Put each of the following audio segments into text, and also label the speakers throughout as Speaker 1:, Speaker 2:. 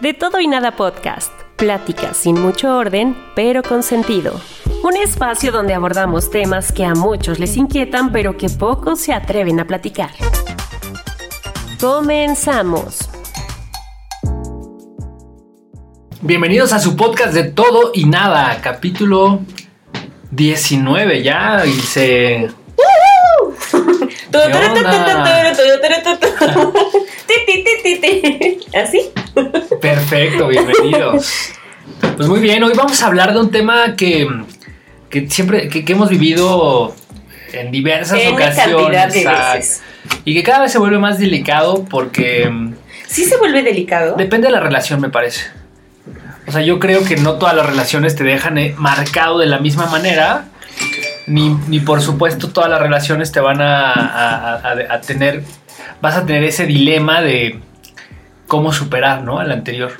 Speaker 1: De todo y nada podcast. Pláticas sin mucho orden, pero con sentido. Un espacio donde abordamos temas que a muchos les inquietan, pero que pocos se atreven a platicar. Comenzamos.
Speaker 2: Bienvenidos a su podcast de todo y nada, capítulo 19 ya y se...
Speaker 1: ¿Así?
Speaker 2: Perfecto, bienvenidos. Pues muy bien, hoy vamos a hablar de un tema que, que siempre, que, que hemos vivido en diversas
Speaker 1: En
Speaker 2: ocasiones.
Speaker 1: cantidad de veces.
Speaker 2: Y que cada vez se vuelve más delicado porque mm,
Speaker 1: ¿Sí se vuelve delicado?
Speaker 2: depende de la relación, me parece. O sea, yo creo que no todas las relaciones te dejan eh, marcado de la misma manera. Ni, ni por supuesto todas las relaciones te van a, a- a- a tener, vas a tener ese dilema de cómo superar, ¿no? Al anterior.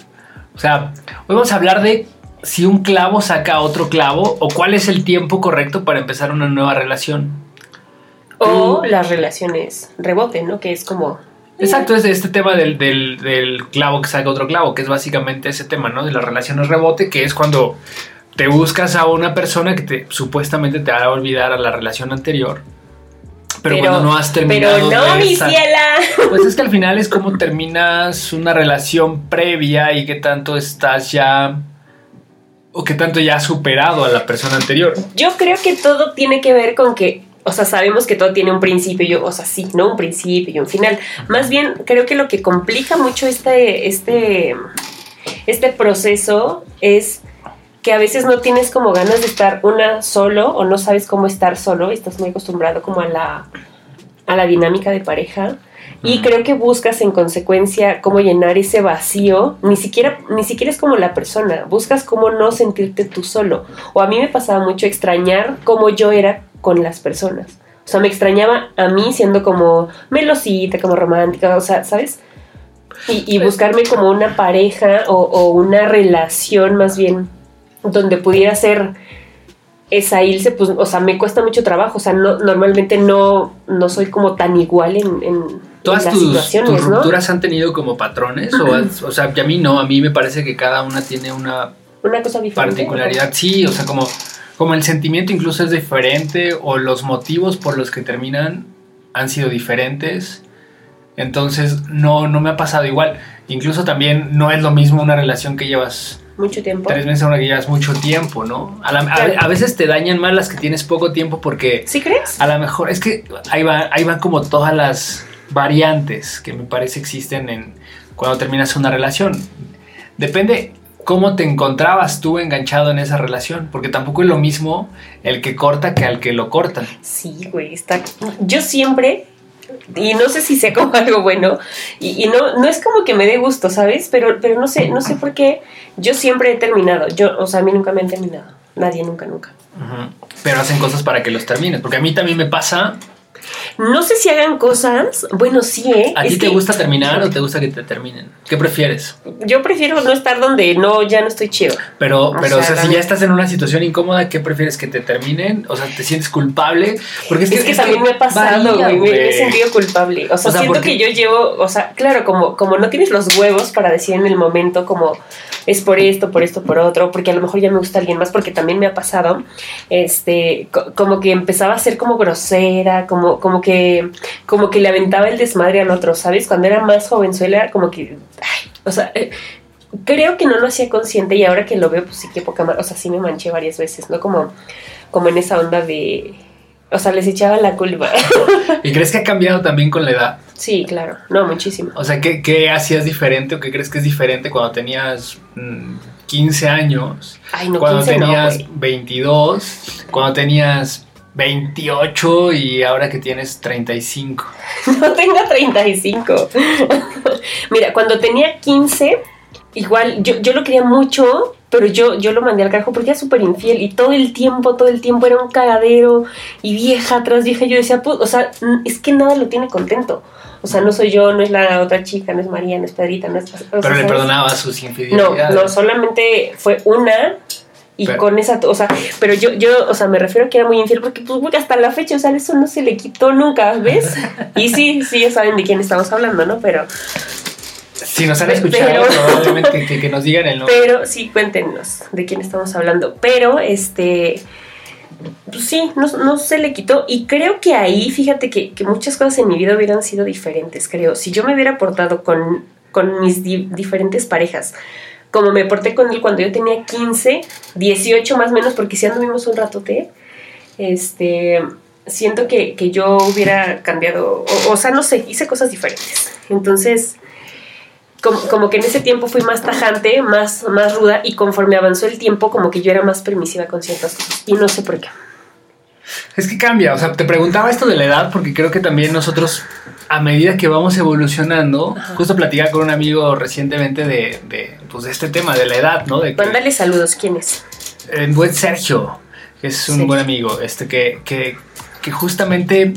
Speaker 2: O sea, hoy vamos a hablar de si un clavo saca otro clavo o cuál es el tiempo correcto para empezar una nueva relación.
Speaker 1: O las relaciones reboten, ¿no? Que es como...
Speaker 2: Exacto, es este tema del, del- del clavo que saca otro clavo, que es básicamente ese tema, ¿no? De las relaciones rebote, que es cuando te buscas a una persona que te supuestamente te hará olvidar a la relación anterior. Pero, cuando no has terminado.
Speaker 1: Pero no, mi ciela.
Speaker 2: Pues es que al final es como terminas una relación previa y qué tanto estás ya. o qué tanto ya has superado a la persona anterior.
Speaker 1: Yo creo que todo tiene que ver con que, o sea, sabemos que todo tiene un principio, y yo, o sea, sí, ¿no? Un principio y un final. Más bien, creo que lo que complica mucho este, este, este proceso es que a veces no tienes como ganas de estar una solo o no sabes cómo estar solo, estás muy acostumbrado como a la, a la dinámica de pareja. Y creo que buscas en consecuencia cómo llenar ese vacío. Ni siquiera, ni siquiera es como la persona. Buscas cómo no sentirte tú solo. O a mí me pasaba mucho extrañar cómo yo era con las personas. O sea, me extrañaba a mí siendo como melosita, como romántica, o sea, ¿sabes? Y, y buscarme como una pareja o, o una relación más bien donde pudiera ser esa irse, pues, o sea, me cuesta mucho trabajo. O sea, no, normalmente no, no soy como tan igual en, en, en
Speaker 2: ¿Todas
Speaker 1: las
Speaker 2: tus,
Speaker 1: situaciones,
Speaker 2: tus
Speaker 1: ¿no?
Speaker 2: rupturas han tenido como patrones? o, o sea, que a mí no, a mí me parece que cada una tiene una
Speaker 1: Una cosa diferente.
Speaker 2: particularidad. Sí, o sea, como, como el sentimiento incluso es diferente o los motivos por los que terminan han sido diferentes. Entonces, no, no me ha pasado igual. Incluso también no es lo mismo una relación que llevas
Speaker 1: Mucho tiempo.
Speaker 2: tres meses a una que llevas mucho tiempo, ¿no? A, la- a-
Speaker 1: Claro.
Speaker 2: a veces te dañan más las que tienes poco tiempo porque
Speaker 1: ¿Sí crees?
Speaker 2: a lo mejor es que ahí, va, ahí van como todas las variantes que me parece existen en cuando terminas una relación. Depende cómo te encontrabas tú enganchado en esa relación, porque tampoco es lo mismo el que corta que al que lo cortan.
Speaker 1: Sí, güey, está. Yo siempre, y no sé si sea como algo bueno, y, no, no es como que me dé gusto, ¿sabes? Pero, pero no sé, no sé por qué. Yo siempre he terminado. Yo, o sea, a mí nunca me han terminado. Nadie, nunca, nunca.
Speaker 2: Pero hacen cosas para que los termines, porque a mí también me pasa.
Speaker 1: No sé si hagan cosas. Bueno, sí, ¿eh?
Speaker 2: ¿A
Speaker 1: Es
Speaker 2: ti te
Speaker 1: que
Speaker 2: gusta terminar o te gusta que te terminen? ¿Qué prefieres?
Speaker 1: Yo prefiero no estar donde no, ya no estoy chido.
Speaker 2: Pero,
Speaker 1: O
Speaker 2: pero, o
Speaker 1: sea,
Speaker 2: sea,
Speaker 1: la
Speaker 2: si ya estás en una situación incómoda, ¿qué prefieres que te terminen? O sea, ¿te sientes culpable? Porque
Speaker 1: Es que, también me ha pasado, güey. Me, he sentido culpable. O sea,
Speaker 2: O sea,
Speaker 1: siento
Speaker 2: porque-
Speaker 1: que yo llevo, o sea, claro, como, como no tienes los huevos para decir en el momento como es por esto, por esto, por otro, porque a lo mejor ya me gusta alguien más, porque también me ha pasado, este, co- como que empezaba a ser como grosera, como, como que, como que le aventaba el desmadre al otro, ¿sabes? Cuando era más jovenzuela, como que, ay, o sea, eh, creo que no lo hacía consciente y ahora que lo veo, pues sí que poca más, o sea, sí me manché varias veces, ¿no? Como, como en esa onda de, o sea, les echaba la culpa.
Speaker 2: ¿Y crees que ha cambiado también con la edad?
Speaker 1: Sí, claro, no, muchísimo.
Speaker 2: O sea, ¿qué, qué hacías diferente o qué crees que es diferente cuando tenías 15 mm, años?
Speaker 1: Ay, no,
Speaker 2: cuando tenías 22, cuando tenías 28 y ahora que tienes 35.
Speaker 1: No tengo 35. Mira, cuando tenía 15, igual yo, yo lo quería mucho, pero yo, yo lo mandé al carajo porque era súper infiel y todo el tiempo, todo el tiempo era un cagadero y vieja tras vieja. Yo decía, pues, o sea, es que nada lo tiene contento. O sea, no soy yo, no es la otra chica, no es María, no es Pedrita, no es...
Speaker 2: pero le perdonaba sus infidelidades.
Speaker 1: No, no, solamente fue una y con esa, o sea, pero yo, yo, o sea, me refiero a que era muy infiel porque pues hasta la fecha, o sea, eso no se le quitó nunca, ¿ves? Y sí, sí, ya saben de quién estamos hablando, ¿no? Pero...
Speaker 2: Si nos han escuchado, probablemente que, nos digan el nombre.
Speaker 1: Pero sí, cuéntenos de quién estamos hablando. Pero, este, pues sí, no, no, se le quitó. Y creo que ahí, fíjate que, que, muchas cosas en mi vida hubieran sido diferentes, creo. Si yo me hubiera portado con, con mis diferentes parejas, como me porté con él cuando yo tenía 15, 18 más o menos, porque si anduvimos un ratote, este, siento que, que yo hubiera cambiado, o, o, sea, no sé, hice cosas diferentes. Entonces, como, como, que en ese tiempo fui más tajante, más, más ruda, y conforme avanzó el tiempo, como que yo era más permisiva con ciertas cosas, y no sé por qué.
Speaker 2: Es que cambia, o sea, te preguntaba esto de la edad porque creo que también nosotros, a medida que vamos evolucionando, justo platicaba con un amigo recientemente de, de, pues, de este tema, de la edad, ¿no? De
Speaker 1: Mándale saludos, ¿quién es?
Speaker 2: El buen Sergio, que es un buen amigo, este que, que, que justamente,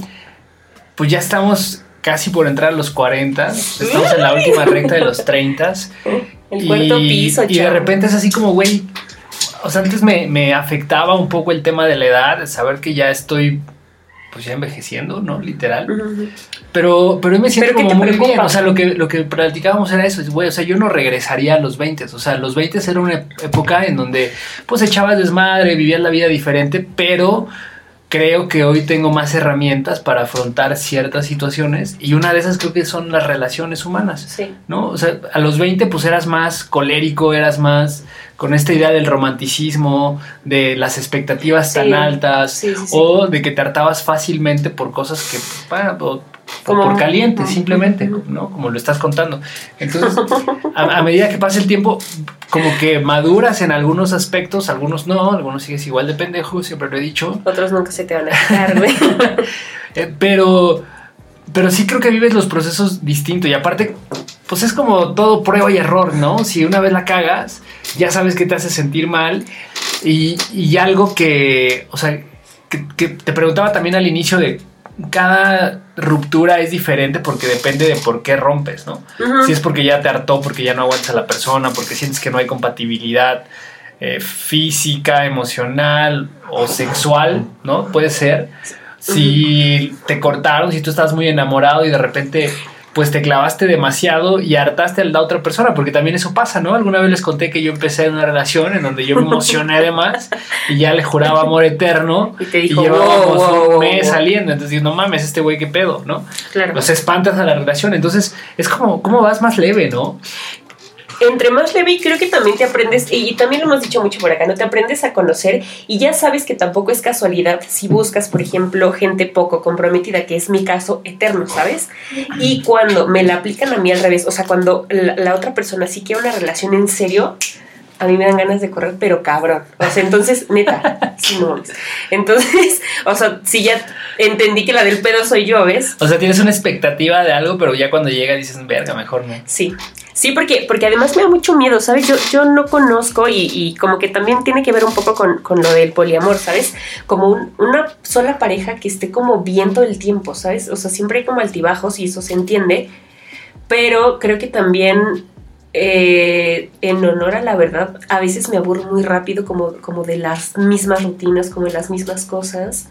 Speaker 2: pues ya estamos casi por entrar a los 40, estamos en la última recta de los 30.
Speaker 1: El cuarto piso,
Speaker 2: Y de repente es así como, güey, o sea, antes me, afectaba un poco el tema de la edad, saber que ya estoy pues ya envejeciendo, ¿no? Literal. Pero, pero hoy me siento como muy bien. O sea, lo que, lo que practicábamos era eso. Güey, o sea, yo no regresaría a los 20. O sea, los 20 era una época en donde pues echabas desmadre, vivías la vida diferente, pero creo que hoy tengo más herramientas para afrontar ciertas situaciones y una de esas creo que son las relaciones humanas.
Speaker 1: Sí.
Speaker 2: ¿No? O sea, a los 20 pues eras más colérico, eras más con esta idea del romanticismo, de las expectativas tan altas o de que te hartabas fácilmente por cosas que, bueno, por caliente, simplemente, ¿no? Como lo estás contando. Entonces, a, medida que pasa el tiempo, como que maduras en algunos aspectos, algunos no, algunos sigues igual de pendejo, siempre lo he dicho.
Speaker 1: Otros nunca se te van a dejar, güey.
Speaker 2: Eh, pero, pero sí creo que vives los procesos distintos y aparte, pues es como todo prueba y error, ¿no? Si una vez la cagas, ya sabes que te hace sentir mal y, y algo que, o sea, que, te preguntaba también al inicio de cada ruptura es diferente porque depende de por qué rompes, ¿no? Si es porque ya te hartó, porque ya no aguantas a la persona, porque sientes que no hay compatibilidad eh, física, emocional o sexual, ¿no? Puede ser. Si te cortaron, si tú estás muy enamorado y de repente pues te clavaste demasiado y hartaste a la otra persona, porque también eso pasa, ¿no? Alguna vez les conté que yo empecé en una relación en donde yo me emocioné de más y ya le juraba amor eterno
Speaker 1: y, te dijo,
Speaker 2: llevábamos un mes saliendo, entonces no mames, este güey qué pedo, ¿no?
Speaker 1: Claro.
Speaker 2: Los espantas a la relación, entonces es como, ¿cómo vas más leve, no?
Speaker 1: Entre más leve y creo que también te aprendes, y también lo hemos dicho mucho por acá, no te aprendes a conocer y ya sabes que tampoco es casualidad si buscas, por ejemplo, gente poco comprometida, que es mi caso eterno, ¿sabes? Y cuando me la aplican a mí al revés, o sea, cuando la, otra persona sí quiere una relación en serio, a mí me dan ganas de correr, pero cabrón. O sea, entonces, neta, no Entonces, o sea, si ya entendí que la del pedo soy yo, ¿ves?
Speaker 2: O sea, tienes una expectativa de algo, pero ya cuando llega dices, verga, mejor no.
Speaker 1: Sí. Sí, porque, porque además me da mucho miedo, ¿sabes? Yo, yo no conozco y, y como que también tiene que ver un poco con, con lo del poliamor, ¿sabes? Como una sola pareja que esté como bien todo el tiempo, ¿sabes? O sea, siempre hay como altibajos y eso se entiende, pero creo que también eh, en honor a la verdad, a veces me aburro muy rápido como, como de las mismas rutinas, como de las mismas cosas.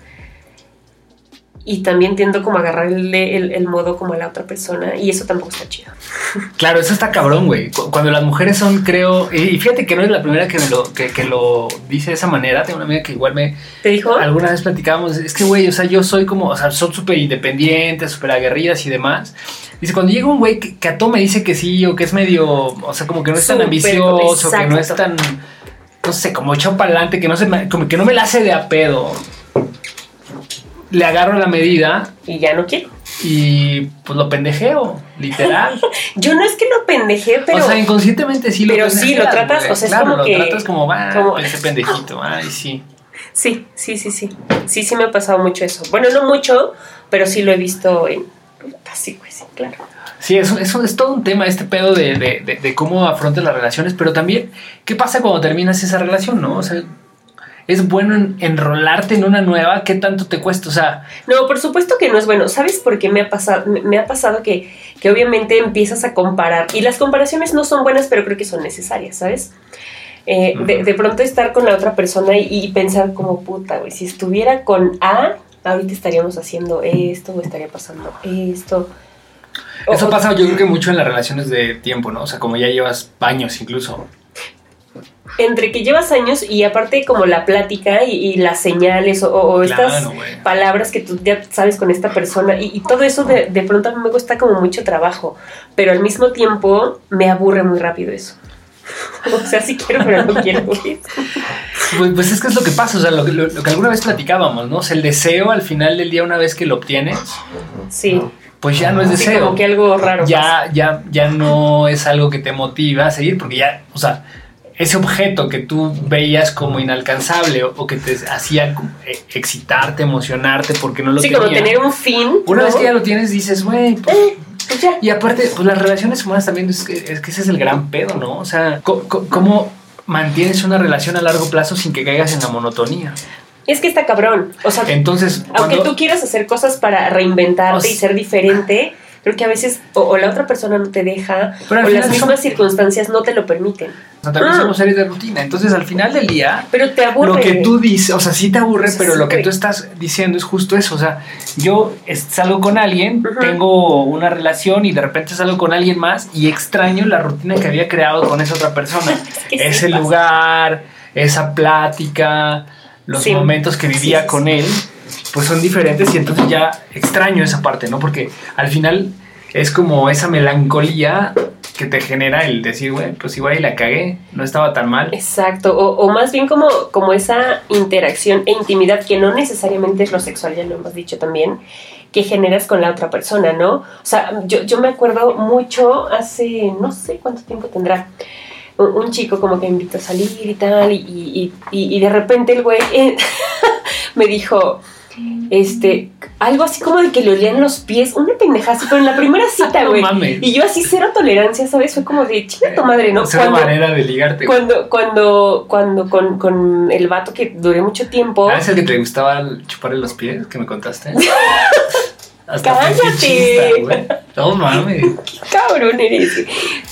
Speaker 1: Y también tiendo como a agarrarle el, el, modo como a la otra persona y eso tampoco está chido.
Speaker 2: Claro, eso está cabrón, güey. Cuando las mujeres son, creo, y fíjate que no es la primera que me lo, que, que lo dice de esa manera, tengo una amiga que igual me...
Speaker 1: ¿Te dijo?
Speaker 2: Alguna vez platicábamos, es que, güey, o sea, yo soy como, o sea, son súper independientes, súper aguerridas y demás. Dice, cuando llega un güey que, a todo me dice que sí o que es medio, o sea, como que no es tan ambicioso, que no es tan, no sé, como echado para adelante, que no se como que no me la hace de a pedo le agarro la medida.
Speaker 1: Y ya no quiero.
Speaker 2: Y pues lo pendejeo, literal.
Speaker 1: Yo no es que lo pendeje, pero.
Speaker 2: O sea, inconscientemente sí
Speaker 1: lo Pero sí, lo tratas, o sea, es como
Speaker 2: lo
Speaker 1: que.
Speaker 2: tratas como, va, como... ese pendejito, ay, sí.
Speaker 1: Sí, sí, sí, sí. Sí, sí me ha pasado mucho eso. Bueno, no mucho, pero sí lo he visto en. Así, pues sí, claro.
Speaker 2: Sí, eso, eso es todo un tema, este pedo de, de, de cómo afrontas las relaciones, pero también, ¿qué pasa cuando terminas esa relación, no? O sea, es bueno enrolarte en una nueva, ¿qué tanto te cuesta? O sea,
Speaker 1: no, por supuesto que no es bueno. ¿Sabes por qué me ha pasado? Me ha pasado que, que obviamente empiezas a comparar y las comparaciones no son buenas, pero creo que son necesarias, ¿sabes? Eh, de, pronto estar con la otra persona y, pensar como puta, güey, si estuviera con A, ahorita estaríamos haciendo esto o estaría pasando esto.
Speaker 2: Eso pasa yo creo que mucho en las relaciones de tiempo, ¿no? O sea, como ya llevas años incluso
Speaker 1: entre que llevas años y aparte como la plática y, las señales o, estas palabras que tú ya sabes con esta persona y, todo eso de, de, pronto a mí me cuesta como mucho trabajo, pero al mismo tiempo me aburre muy rápido eso. O sea, sí quiero, pero no quiero. Pues,
Speaker 2: pues, es que es lo que pasa, o sea, lo, que alguna vez platicábamos, ¿no? O sea, el deseo al final del día, una vez que lo obtienes,
Speaker 1: sí.
Speaker 2: pues ya no es deseo.
Speaker 1: como que algo raro.
Speaker 2: Ya, ya, ya no es algo que te motiva a seguir, porque ya, o sea, ese objeto que tú veías como inalcanzable o, que te hacía eh, excitarte, emocionarte porque no lo
Speaker 1: tenías. Sí, como tener un fin.
Speaker 2: Una vez que ya lo tienes, dices, güey, pues, eh, pues Y aparte, pues las relaciones humanas también es que, es que ese es el gran pedo, ¿no? O sea, ¿cómo, mantienes una relación a largo plazo sin que caigas en la monotonía?
Speaker 1: Es que está cabrón. O sea,
Speaker 2: entonces,
Speaker 1: aunque tú quieras hacer cosas para reinventarte y ser diferente, creo que a veces o, la otra persona no te deja o las mismas circunstancias no te lo permiten.
Speaker 2: O sea, también ah. somos seres de rutina. Entonces, al final del día,
Speaker 1: pero te aburre.
Speaker 2: Lo que tú dices, o sea, sí te aburre, pero lo que tú estás diciendo es justo eso. O sea, yo salgo con alguien, tengo una relación y de repente salgo con alguien más y extraño la rutina que había creado con esa otra persona. Ese lugar, esa plática, los momentos que vivía con él pues son diferentes y entonces ya extraño esa parte, ¿no? Porque al final es como esa melancolía que te genera el decir, güey, pues igual y la cagué, no estaba tan mal.
Speaker 1: Exacto, o, más bien como, como esa interacción e intimidad que no necesariamente es lo sexual, ya lo hemos dicho también, que generas con la otra persona, ¿no? O sea, yo, yo me acuerdo mucho hace, no sé cuánto tiempo tendrá, un, chico como que me invitó a salir y tal, y, y, de repente el güey me dijo, este, algo así como de que le olían los pies, una pendejada pero en la primera cita, güey. y yo así cero tolerancia, ¿sabes? Fue como de chinga tu madre, ¿no?
Speaker 2: Cuando, manera de ligarte.
Speaker 1: Cuando, cuando, cuando con, con, el vato que duré mucho tiempo.
Speaker 2: Ah, es el que te gustaba chuparle los pies, que me contaste.
Speaker 1: Hasta ¡Cállate!
Speaker 2: No mames.
Speaker 1: Qué cabrón eres.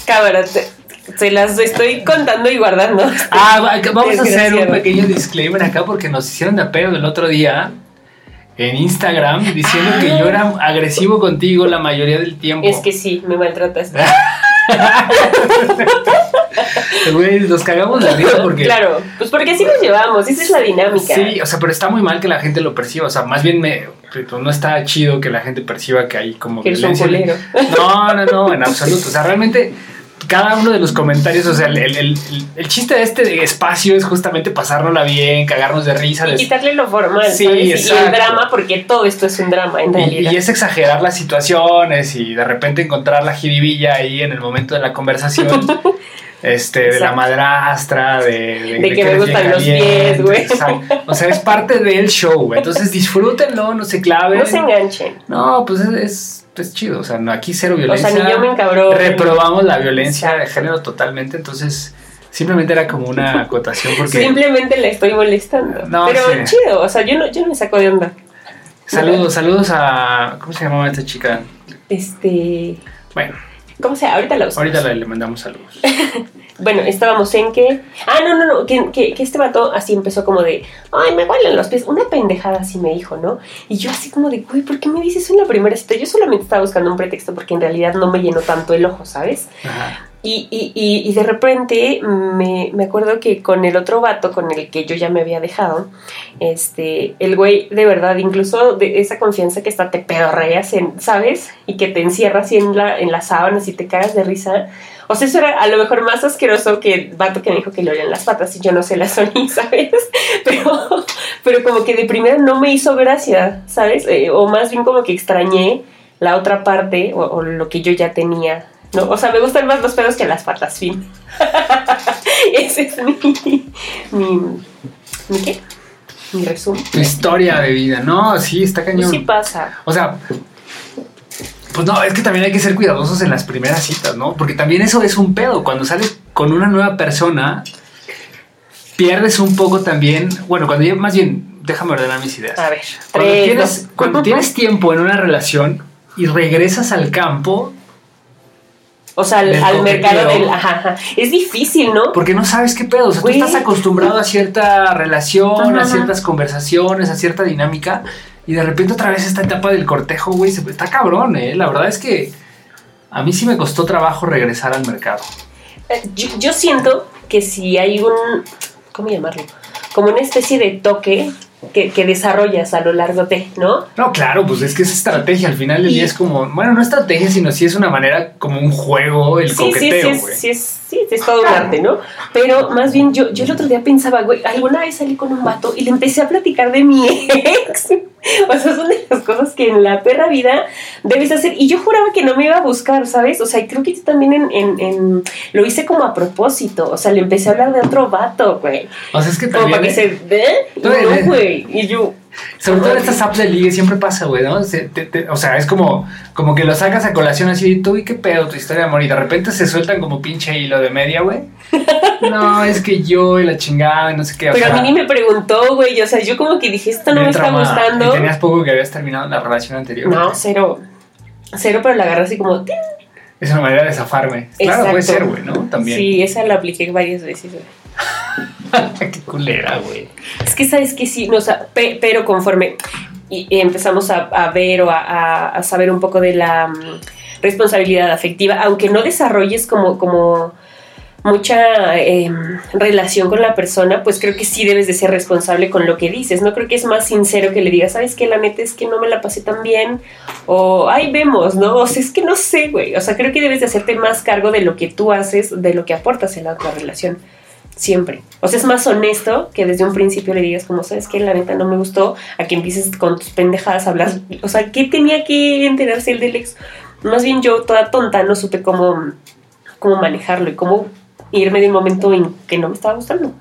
Speaker 1: Cámara, se las estoy contando y guardando.
Speaker 2: Ah, vamos a hacer un pequeño disclaimer acá porque nos hicieron de pedo el otro día en Instagram diciendo que yo era agresivo contigo la mayoría del tiempo.
Speaker 1: Es que sí, me maltratas.
Speaker 2: Güey, nos cagamos la vida porque.
Speaker 1: Claro, pues porque así nos llevamos, esa es la dinámica.
Speaker 2: Sí, o sea, pero está muy mal que la gente lo perciba. O sea, más bien me, pues, no está chido que la gente perciba que hay como
Speaker 1: que violencia.
Speaker 2: No, no, no, en absoluto. O sea, realmente cada uno de los comentarios, o sea, el, chiste de este espacio es justamente pasárnosla bien, cagarnos de risa.
Speaker 1: Y quitarle lo formal, sí, Y el drama, porque todo esto es un drama en realidad.
Speaker 2: Y, es exagerar las situaciones y de repente encontrar la jiribilla ahí en el momento de la conversación. este, de la madrastra, de,
Speaker 1: de, que, me gustan los pies, güey.
Speaker 2: O sea, es parte del show, entonces disfrútenlo, no se claven.
Speaker 1: No se enganchen.
Speaker 2: No, pues es es chido. O sea, no, aquí cero violencia.
Speaker 1: O sea, ni yo me encabró.
Speaker 2: Reprobamos la violencia de género totalmente. Entonces, simplemente era como una acotación porque.
Speaker 1: Simplemente le estoy molestando. Pero chido. O sea, yo no, yo no me saco de onda.
Speaker 2: Saludos, saludos a. ¿Cómo se llamaba esta chica?
Speaker 1: Este.
Speaker 2: Bueno.
Speaker 1: ¿Cómo se Ahorita la usamos.
Speaker 2: Ahorita le, mandamos saludos.
Speaker 1: bueno, estábamos en que. Ah, no, no, no. Que, que, que, este vato así empezó como de. Ay, me huelen los pies. Una pendejada así me dijo, ¿no? Y yo así como de, güey, ¿por qué me dices eso en la primera cita? Yo solamente estaba buscando un pretexto porque en realidad no me llenó tanto el ojo, ¿sabes?
Speaker 2: Ajá.
Speaker 1: Y, y, y, y, de repente me, me, acuerdo que con el otro vato con el que yo ya me había dejado, este, el güey, de verdad, incluso de esa confianza que hasta te pedorreas, en, ¿sabes? Y que te encierras así en, la, en las sábanas y te cagas de risa. O sea, eso era a lo mejor más asqueroso que el vato que me dijo que le olían las patas y yo no se las olí, ¿sabes? Pero, pero como que de primera no me hizo gracia, ¿sabes? Eh, o más bien como que extrañé la otra parte o lo que yo ya tenía no, o sea, me gustan más los pedos que las patas, fin. Ese es mi, mi, mi, qué? Mi resumen.
Speaker 2: Tu historia de vida, no, sí, está cañón.
Speaker 1: Sí pasa.
Speaker 2: O sea, pues no, es que también hay que ser cuidadosos en las primeras citas, ¿no? Porque también eso es un pedo. Cuando sales con una nueva persona, pierdes un poco también, bueno, cuando ya, más bien, déjame ordenar mis ideas.
Speaker 1: A ver,
Speaker 2: cuando,
Speaker 1: tres,
Speaker 2: tienes, cuando tienes tiempo en una relación y regresas al campo,
Speaker 1: o sea, al, mercado del. Ajá, ajá. Es difícil, ¿no?
Speaker 2: porque no sabes qué pedo. O sea,
Speaker 1: Güey.
Speaker 2: tú estás acostumbrado a cierta relación,
Speaker 1: Ajá,
Speaker 2: a
Speaker 1: ajá.
Speaker 2: ciertas conversaciones, a cierta dinámica, y de repente otra vez esta etapa del cortejo, güey, se- está cabrón, ¿eh? La verdad es que a mí sí me costó trabajo regresar al mercado.
Speaker 1: Eh, Yo, yo siento que si hay un. ¿Cómo llamarlo? Como una especie de toque que, que desarrollas a lo largo de, ¿no?
Speaker 2: No, claro, pues es que es estrategia. Al final del día es como, bueno, no estrategia, sino sí es una manera como un juego, el
Speaker 1: Sí, sí,
Speaker 2: coqueteo,
Speaker 1: sí, es, sí, es, sí, es todo un arte, ¿no? Pero más bien yo, yo el otro día pensaba, güey, alguna vez salí con un vato y le empecé a platicar de mi ex. O sea, son de las cosas que en la perra vida debes hacer. Y yo juraba que no me iba a buscar, ¿sabes? O sea, y creo que yo también en, en, en- lo hice como a propósito. O sea, le empecé a hablar de otro vato, güey.
Speaker 2: O sea, es que
Speaker 1: Como para que se
Speaker 2: Tú eres-
Speaker 1: no, güey. Y yo.
Speaker 2: Sobre todo en estas apps de ligue siempre pasa, güey, ¿no? Se- te- te- o sea, es como, como que lo sacas a colación así, tú y qué pedo tu historia de amor, y de repente se sueltan como pinche hilo de media, güey. No, es que yo y la chingada y no sé qué. o
Speaker 1: Pero
Speaker 2: sea,
Speaker 1: a mí ni me preguntó, güey. O sea, yo como que dije, esto no me
Speaker 2: me
Speaker 1: está gustando.
Speaker 2: Y tenías poco que habías terminado la relación anterior.
Speaker 1: No, cero. Cero, pero la agarré así como. ¡ting!
Speaker 2: Es una manera de zafarme. Claro, puede ser, güey, ¿no? También.
Speaker 1: Sí, esa la apliqué varias veces, güey.
Speaker 2: qué culera, güey.
Speaker 1: Es que sabes que sí, no, o pe- pero conforme y, empezamos a, ver o a saber un poco de la mm, responsabilidad afectiva, aunque no desarrolles como, como mucha em, relación con la persona, pues creo que sí debes de ser responsable con lo que dices. No creo que es más sincero que le digas, sabes que la neta es que no me la pasé tan bien, o ahí vemos, ¿no? O sea, es que no sé, güey. O sea, creo que debes de hacerte más cargo de lo que tú haces, de lo que aportas en la otra relación. Siempre. O sea, es más honesto que desde un principio le digas como, sabes que la neta no me gustó, a que empieces con tus pendejadas a hablar. O sea, ¿qué tenía que enterarse el del ex? Más bien yo, toda tonta, no supe cómo, cómo manejarlo y cómo irme de un momento en que no me estaba gustando.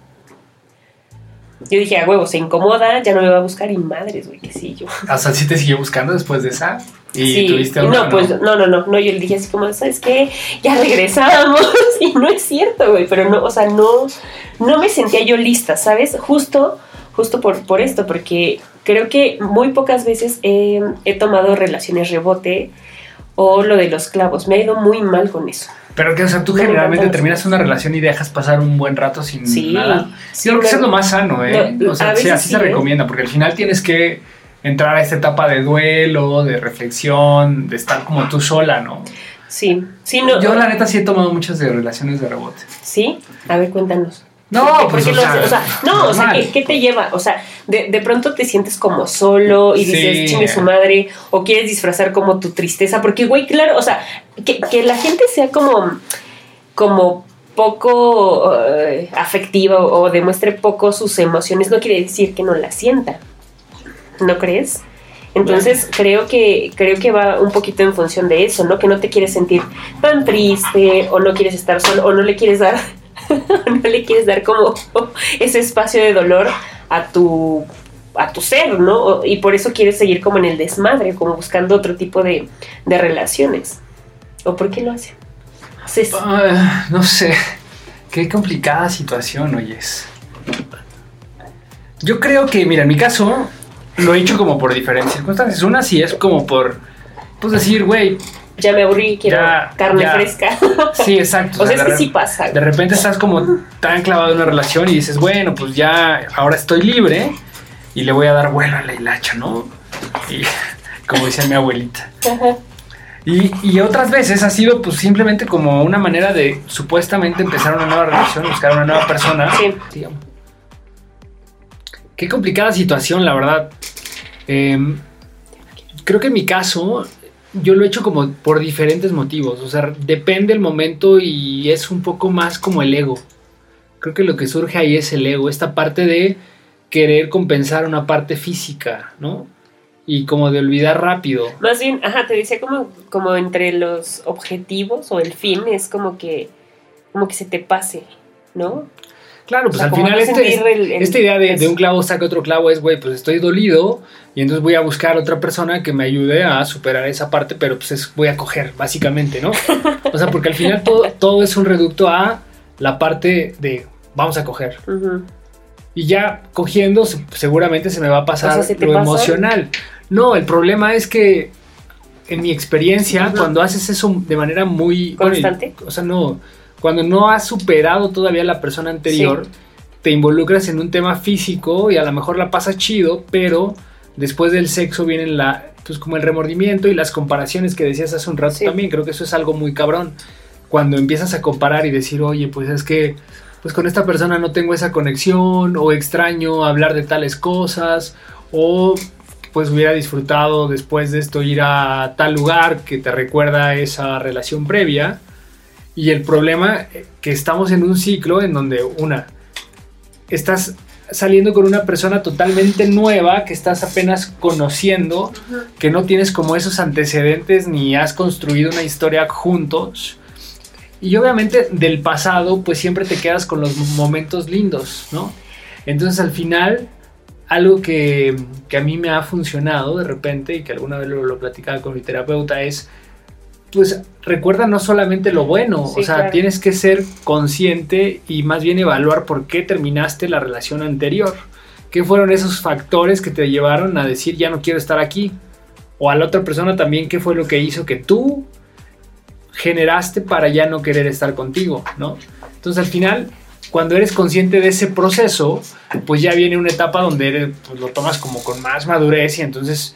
Speaker 1: Yo dije, a huevo, se incomoda, ya no me va a buscar y madres, güey, que sí, yo.
Speaker 2: O sea, te siguió buscando después de esa. Y
Speaker 1: sí,
Speaker 2: tuviste
Speaker 1: y
Speaker 2: una,
Speaker 1: no, pues no, no, no, no, yo le dije así como, ¿sabes qué? Ya regresamos y no es cierto, güey, pero no, o sea, no, no me sentía yo lista, ¿sabes? Justo, justo por, por esto, porque creo que muy pocas veces he, he tomado relaciones rebote o lo de los clavos, me ha ido muy mal con eso.
Speaker 2: Pero que, o sea, tú
Speaker 1: No
Speaker 2: generalmente terminas una relación y dejas pasar un buen rato sin
Speaker 1: Sí,
Speaker 2: nada.
Speaker 1: sí,
Speaker 2: Yo creo que eso es lo más sano, ¿eh?
Speaker 1: No,
Speaker 2: o sea, sí, así
Speaker 1: sí,
Speaker 2: se
Speaker 1: ¿eh?
Speaker 2: recomienda, porque al final tienes que entrar a esta etapa de duelo, de reflexión, de estar como tú sola, ¿no?
Speaker 1: Sí, sí, no,
Speaker 2: Yo, la neta, sí he tomado muchas de relaciones de rebote.
Speaker 1: ¿Sí? A ver, cuéntanos.
Speaker 2: No,
Speaker 1: ¿Por qué- por
Speaker 2: pues, o
Speaker 1: lo
Speaker 2: sea,
Speaker 1: haces? O sea, no, o sea. ¿qué, qué te lleva? O sea, de, de pronto te sientes como solo y dices,
Speaker 2: Sí.
Speaker 1: chingue su madre, o quieres disfrazar como tu tristeza, porque, güey, claro, o sea, que, que la gente sea como, como poco eh, afectiva o, o demuestre poco sus emociones, no quiere decir que no las sienta. ¿No crees? Entonces creo que creo que va un poquito en función de eso, ¿no? Que no te quieres sentir tan triste o no quieres estar solo o no le quieres dar no le quieres dar como ese espacio de dolor a tu a tu ser, ¿no? Y por eso quieres seguir como en el desmadre, como buscando otro tipo de, de relaciones. ¿O por qué lo hacen? Haces-
Speaker 2: Ah, no sé. Qué complicada situación, oyes. Yo creo que, mira, en mi caso, lo he hecho como por diferentes circunstancias. Una sí es como por, pues decir, güey,
Speaker 1: ya me aburrí, quiero
Speaker 2: Ya,
Speaker 1: carne
Speaker 2: ya.
Speaker 1: fresca.
Speaker 2: Sí, exacto.
Speaker 1: o sea, es que sí pasa.
Speaker 2: De repente estás como tan clavado en una relación y dices, bueno, pues ya, ahora estoy libre y le voy a dar vuelo a la hilacha, ¿no? Y como decía mi abuelita.
Speaker 1: Ajá.
Speaker 2: Y, y otras veces ha sido pues simplemente como una manera de supuestamente empezar una nueva relación, buscar una nueva persona.
Speaker 1: Sí.
Speaker 2: Digamos. Qué complicada situación, la verdad. Em, creo que en mi caso, yo lo he hecho como por diferentes motivos. O sea, depende el momento y es un poco más como el ego. Creo que lo que surge ahí es el ego, esta parte de querer compensar una parte física, ¿no? Y como de olvidar rápido.
Speaker 1: Más bien, ajá, te decía como, como entre los objetivos o el fin es como que, como que se te pase, ¿no?
Speaker 2: Claro, pues
Speaker 1: O sea,
Speaker 2: al final
Speaker 1: no
Speaker 2: este-
Speaker 1: el- el-
Speaker 2: esta idea de, de
Speaker 1: eso.
Speaker 2: un clavo saca otro clavo es, güey, pues estoy dolido y entonces voy a buscar otra persona que me ayude a superar esa parte, pero pues es, voy a coger, básicamente, ¿no? O sea, porque al final todo, todo es un reducto a la parte de vamos a coger.
Speaker 1: Ujú.
Speaker 2: Y ya cogiendo, se- seguramente se me va a pasar
Speaker 1: O sea, ¿se te
Speaker 2: lo
Speaker 1: pasa?
Speaker 2: emocional. No, el problema es que en mi experiencia,
Speaker 1: Ujú.
Speaker 2: cuando haces eso de manera muy bueno,
Speaker 1: ¿Constante?
Speaker 2: o sea, no, cuando no has superado todavía la persona anterior, te involucras en un tema físico y a lo mejor la pasas chido, pero después del sexo vienen la, pues como el remordimiento y las comparaciones que decías hace un rato
Speaker 1: Sí.
Speaker 2: también. Creo que eso es algo muy cabrón. Cuando empiezas a comparar y decir, oye, pues es que pues con esta persona no tengo esa conexión o extraño hablar de tales cosas o pues hubiera disfrutado después de esto ir a tal lugar que te recuerda esa relación previa y el problema eh, que estamos en un ciclo en donde una estás saliendo con una persona totalmente nueva que estás apenas conociendo que no tienes como esos antecedentes ni has construido una historia juntos. Y obviamente del pasado, pues siempre te quedas con los momentos lindos, ¿no? Entonces al final, algo que, que a mí me ha funcionado de repente y que alguna vez lo, lo platicaba con mi terapeuta es, pues recuerda no solamente lo bueno,
Speaker 1: Sí,
Speaker 2: o sea,
Speaker 1: claro.
Speaker 2: tienes que ser consciente y más bien evaluar por qué terminaste la relación anterior. ¿Qué fueron esos factores que te llevaron a decir ya no quiero estar aquí? O a la otra persona también, ¿qué fue lo que hizo que tú generaste para ya no querer estar contigo, ¿no? Entonces al final, cuando eres consciente de ese proceso, pues ya viene una etapa donde eres- pues, lo tomas como con más madurez y entonces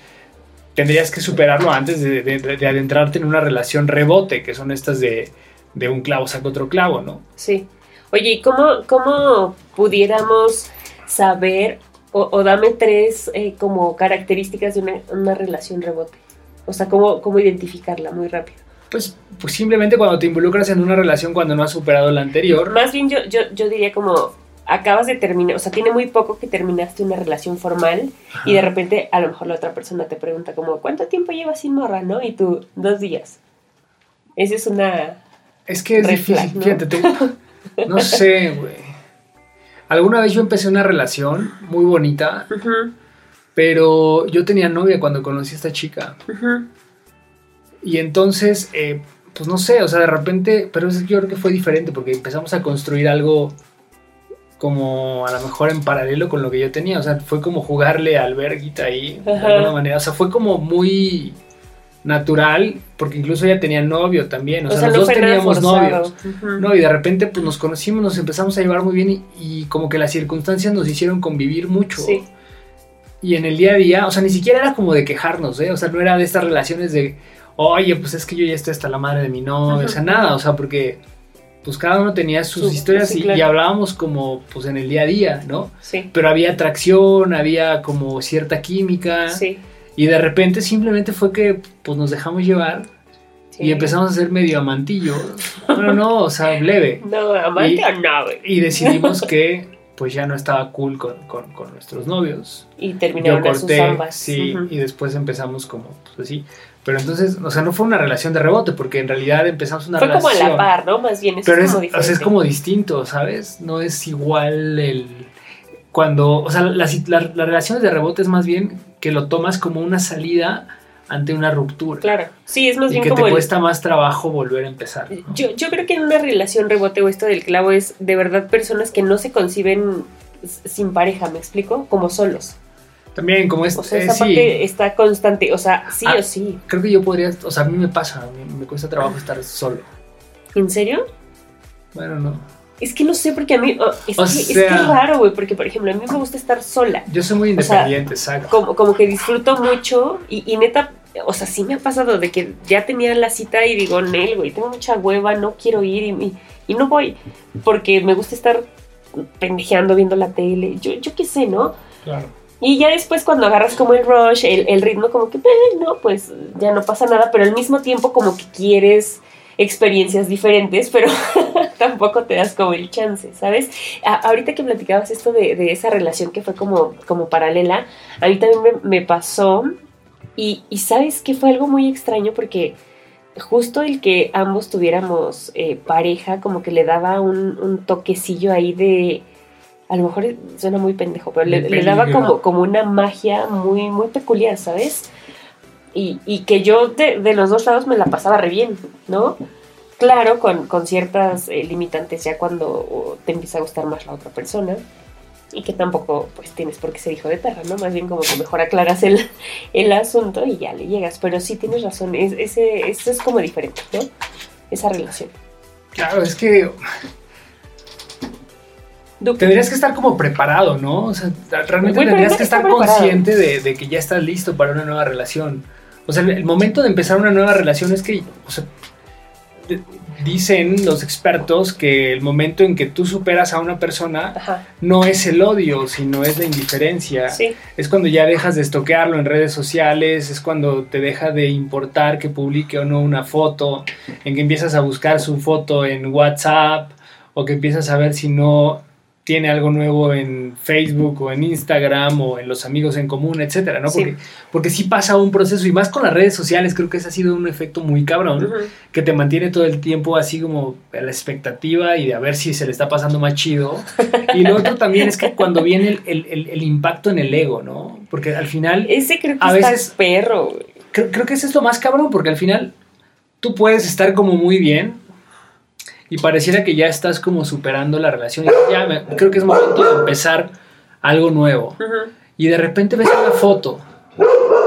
Speaker 2: tendrías que superarlo antes de, de- de adentrarte en una relación rebote, que son estas de, de un clavo saca otro clavo, ¿no?
Speaker 1: Sí. Oye, ¿y cómo, cómo pudiéramos saber o, o dame tres eh, como características de una, una relación rebote? O sea, ¿cómo, cómo identificarla muy rápido?
Speaker 2: Pues, pues simplemente cuando te involucras en una relación cuando no has superado la anterior,
Speaker 1: Más bien yo, yo, yo diría como acabas de terminar, o sea, tiene muy poco que terminaste una relación formal y de repente a lo mejor la otra persona te pregunta como, ¿cuánto tiempo llevas sin morra, no? Y tú, dos días. Esa es una...
Speaker 2: Es que es difícil,
Speaker 1: ¿no?
Speaker 2: fíjate, te- no sé, güey. Alguna vez yo empecé una relación muy bonita, pero yo tenía novia cuando conocí a esta chica. Y entonces, eh, pues no sé, o sea, de repente, pero es- yo creo que fue diferente porque empezamos a construir algo como a lo mejor en paralelo con lo que yo tenía. O sea, fue como jugarle al verguita ahí, de alguna manera. O sea, fue como muy natural, porque incluso ella tenía novio también. O, sea, los
Speaker 1: no
Speaker 2: dos teníamos novios. No, y de repente pues nos conocimos, nos empezamos a llevar muy bien y, y como que las circunstancias nos hicieron convivir mucho.
Speaker 1: Sí.
Speaker 2: Y en el día a día, o sea, ni siquiera era como de quejarnos, ¿eh? O sea, no era de estas relaciones de, oye, pues es que yo ya estoy hasta la madre de mi novia, o sea, nada, o sea, porque pues cada uno tenía sus
Speaker 1: Su-
Speaker 2: historias
Speaker 1: sí,
Speaker 2: y,
Speaker 1: claro.
Speaker 2: y hablábamos como pues en el día a día, ¿no?
Speaker 1: Sí,
Speaker 2: Pero había atracción, había como cierta química
Speaker 1: sí.
Speaker 2: y de repente simplemente fue que pues nos dejamos llevar
Speaker 1: sí.
Speaker 2: y empezamos a ser medio amantillo. Bueno, no, o sea, leve.
Speaker 1: No, amante
Speaker 2: Y-
Speaker 1: no.
Speaker 2: Y decidimos que pues ya no estaba cool con, con- con nuestros novios.
Speaker 1: Y
Speaker 2: Yo
Speaker 1: terminaron a sus
Speaker 2: corté,
Speaker 1: ambas.
Speaker 2: sí,
Speaker 1: Ujú.
Speaker 2: y después empezamos como, pues así. Pero entonces, o sea, no fue una relación de rebote, porque en realidad empezamos una
Speaker 1: Fue como a
Speaker 2: relación.
Speaker 1: la par, ¿no? Más bien, eso
Speaker 2: Pero
Speaker 1: es
Speaker 2: es,
Speaker 1: como
Speaker 2: o
Speaker 1: diferente.
Speaker 2: sea, es como distinto, ¿sabes? No es igual el... Cuando, o sea, las, las- las relaciones de rebote es más bien que lo tomas como una salida ante una ruptura.
Speaker 1: Claro, sí, es más
Speaker 2: y
Speaker 1: bien
Speaker 2: que
Speaker 1: como
Speaker 2: te
Speaker 1: el-
Speaker 2: cuesta más trabajo volver a empezar. ¿no?
Speaker 1: Yo, yo creo que en una relación rebote o esto del clavo es de verdad personas que no se conciben sin pareja, ¿me explico? Como solos.
Speaker 2: También, como es.
Speaker 1: O sea,
Speaker 2: eh,
Speaker 1: esa
Speaker 2: sí.
Speaker 1: parte está constante, o sea, sí
Speaker 2: Ah.
Speaker 1: o sí.
Speaker 2: Creo que yo podría. O sea, a mí me pasa. A mí me cuesta trabajo estar solo.
Speaker 1: ¿En serio?
Speaker 2: Bueno, no.
Speaker 1: Es que no sé, porque a mí, oh, es,
Speaker 2: O
Speaker 1: que, es que
Speaker 2: sea-
Speaker 1: es raro, güey, porque por ejemplo, a mí me gusta estar sola.
Speaker 2: Yo soy muy
Speaker 1: O sea,
Speaker 2: independiente, exacto.
Speaker 1: Como, como que disfruto mucho y, y neta, o sea, sí me ha pasado de que ya tenía la cita y digo, Nel, güey, tengo mucha hueva, no quiero ir y, y, y no voy, porque me gusta estar pendejeando viendo la tele, yo, yo qué sé, ¿no?
Speaker 2: Claro.
Speaker 1: Y ya después cuando agarras como el rush, el, el ritmo como que, eh, no, pues ya no pasa nada, pero al mismo tiempo como que quieres experiencias diferentes, pero tampoco te das como el chance, ¿sabes? Ahorita que platicabas esto de, de esa relación que fue como, como paralela, a mí también me, pasó y, y sabes que fue algo muy extraño porque justo el que ambos tuviéramos eh, pareja como que le daba un toquecillo ahí de... A lo mejor suena muy pendejo, pero le, le daba como, como una magia muy, muy peculiar, ¿sabes? Y, y que yo de, de los dos lados me la pasaba re bien, ¿no? Claro, con, con ciertas eh, limitantes ya cuando te empieza a gustar más la otra persona y que tampoco pues tienes por qué ser hijo de perra, ¿no? Más bien como que mejor aclaras el, el asunto y ya le llegas. Pero sí tienes razón, es, ese, eso es como diferente, ¿no? Esa relación.
Speaker 2: Claro, es que tendrías que estar como preparado, ¿no? O sea, realmente tendrías que estar
Speaker 1: preparado.
Speaker 2: consciente de, de que ya estás listo para una nueva relación. O sea, el momento de empezar una nueva relación es que, o sea, de- dicen los expertos que el momento en que tú superas a una persona
Speaker 1: Ajá,
Speaker 2: no es el odio, sino es la indiferencia.
Speaker 1: sí.
Speaker 2: Es cuando ya dejas de estoquearlo en redes sociales, es cuando te deja de importar que publique o no una foto, en que empiezas a buscar su foto en WhatsApp o que empiezas a ver si no tiene algo nuevo en Facebook o en Instagram o en los amigos en común, etcétera, ¿no?
Speaker 1: Sí.
Speaker 2: Porque, porque sí pasa un proceso y más con las redes sociales, creo que ese ha sido un efecto muy cabrón que te mantiene todo el tiempo así como a la expectativa y de a ver si se le está pasando más chido. Y lo otro también es que cuando viene el, el- el- el impacto en el ego, ¿no? Porque al final,
Speaker 1: Ese creo que
Speaker 2: A
Speaker 1: está
Speaker 2: veces-
Speaker 1: perro,
Speaker 2: creo, creo que es esto más cabrón, porque al final tú puedes estar como muy bien y pareciera que ya estás como superando la relación. Y ya me- creo que es momento de empezar algo nuevo. Y de repente ves una foto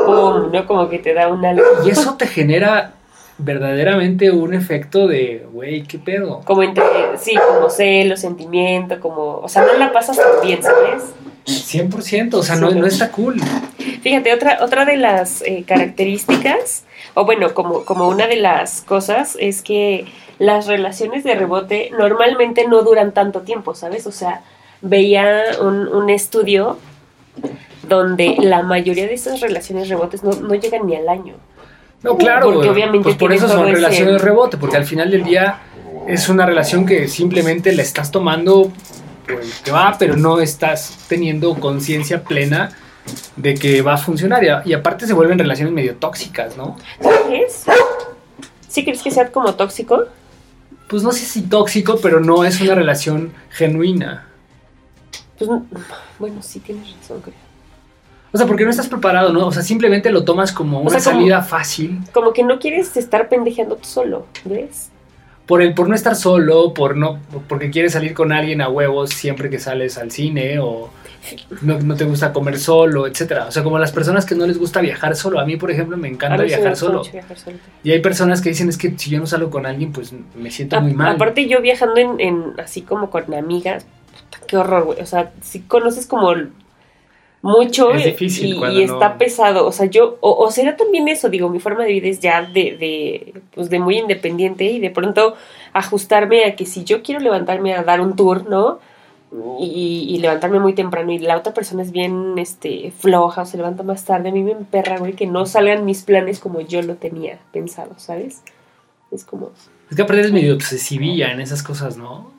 Speaker 1: Pum, ¿no? Como que te da una...
Speaker 2: y eso te genera verdaderamente un efecto de, güey, ¿qué pedo?
Speaker 1: Como entre, sí, como celo, sentimiento, como... O sea, no la pasas tan bien, ¿sabes?
Speaker 2: 100%, o sea, no, no está cool.
Speaker 1: Fíjate, otra, otra de las eh, características, o bueno, como, como una de las cosas, es que las relaciones de rebote normalmente no duran tanto tiempo, ¿sabes? O sea, veía un, un estudio donde la mayoría de esas relaciones rebotes no, no llegan ni al año.
Speaker 2: No, claro,
Speaker 1: Porque obviamente
Speaker 2: pues por eso son
Speaker 1: ese-
Speaker 2: relaciones de rebote, porque al final del día es una relación que simplemente la estás tomando pues, que va, pero no estás teniendo conciencia plena de que va a funcionar. Y, aparte se vuelven relaciones medio tóxicas, ¿no?
Speaker 1: ¿Sabes? ¿Sí crees que sea como tóxico?
Speaker 2: Pues no sé si tóxico, pero no es una relación genuina.
Speaker 1: Pues, bueno, sí tienes razón, creo.
Speaker 2: O sea, porque no estás preparado, ¿no? O sea, simplemente lo tomas como una
Speaker 1: sea, como-
Speaker 2: salida fácil.
Speaker 1: Como que no quieres estar pendejeando tú solo, ¿ves?
Speaker 2: Por el por no estar solo, por no porque quieres salir con alguien a huevos siempre que sales al cine o no, no te gusta comer solo, etcétera. O sea, como las personas que no les gusta viajar solo. A mí, por ejemplo, me encanta viajar solo.
Speaker 1: viajar solo.
Speaker 2: Y hay personas que dicen es que si yo no salgo con alguien, pues me siento
Speaker 1: A-
Speaker 2: muy mal.
Speaker 1: Aparte yo viajando en, en- así como con amigas, qué horror, güey. O sea, si conoces como mucho
Speaker 2: Es
Speaker 1: y-
Speaker 2: difícil
Speaker 1: y, y
Speaker 2: no-
Speaker 1: está pesado. O sea, yo, o, o será también eso, digo, mi forma de vida es ya de, de, pues de muy independiente y de pronto ajustarme a que si yo quiero levantarme a dar un tour, ¿no? Y, y levantarme muy temprano y la otra persona es bien este floja o se levanta más tarde, a mí me emperra, güey, que no salgan mis planes como yo lo tenía pensado, ¿sabes? Es como...
Speaker 2: Es que aparte eres medio obsesivilla en esas cosas, ¿no?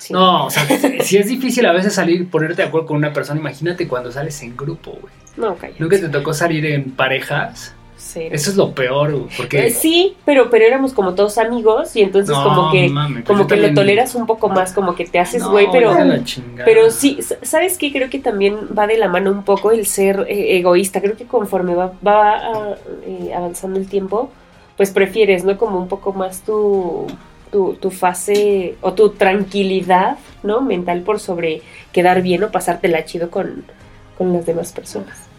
Speaker 1: Sí.
Speaker 2: No, o sea, si es difícil a veces salir, ponerte de acuerdo con una persona, imagínate cuando sales en grupo, güey.
Speaker 1: No, cállate.
Speaker 2: Nunca te tocó salir en parejas.
Speaker 1: Cero.
Speaker 2: Eso es lo peor, güey, porque...
Speaker 1: Eh, sí, pero, pero éramos como todos amigos y entonces
Speaker 2: No,
Speaker 1: como que,
Speaker 2: pues
Speaker 1: como que lo toleras un poco más, como que te haces
Speaker 2: No,
Speaker 1: güey, pero, pero sí, ¿sabes qué? Creo que también va de la mano un poco el ser eh, egoísta. Creo que conforme va, va eh, avanzando el tiempo, pues prefieres, ¿no? Como un poco más tu, tu, tu fase o tu tranquilidad, ¿no? Mental por sobre quedar bien o pasártela chido con, con las demás personas.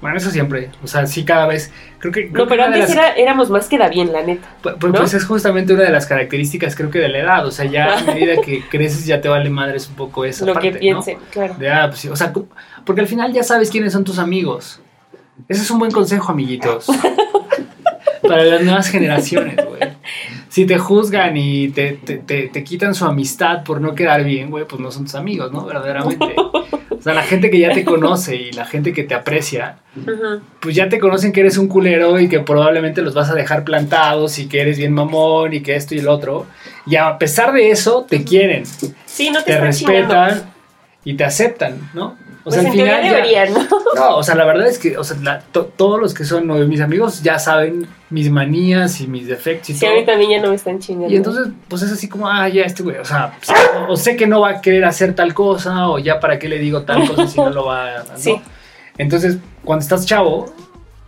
Speaker 2: Bueno, eso siempre. O sea, sí, cada vez. Creo que.
Speaker 1: no, pero antes éramos más que da bien, la neta.
Speaker 2: Pues, pues, es justamente una de las características, creo que de la edad. O sea, ya a medida que creces, ya te vale madres un poco esa
Speaker 1: Lo que piensen, claro.
Speaker 2: Ah, pues o sea, porque al final ya sabes quiénes son tus amigos. Ese es un buen consejo, amiguitos. para las nuevas generaciones, güey. Si te juzgan y te, te, quitan su amistad por no quedar bien, güey, pues no son tus amigos, ¿no? Verdaderamente. O sea, la gente que ya te conoce y la gente que te aprecia, pues ya te conocen que eres un culero y que probablemente los vas a dejar plantados y que eres bien mamón y que esto y el otro. Y a pesar de eso, te quieren.
Speaker 1: Sí, no te,
Speaker 2: te respetan y te aceptan, ¿no?
Speaker 1: O sea, pues al final deberían, ¿no?
Speaker 2: No, o sea, la verdad es que, o sea, todos los que son mis amigos ya saben mis manías y mis defectos y
Speaker 1: sí, a mí también ya no me están chingando.
Speaker 2: Y entonces, pues es así como, ah, ya este güey, o sea, o, sé que no va a querer hacer tal cosa, o ya para qué le digo tal cosa si no lo va a. Sí. Entonces, cuando estás chavo,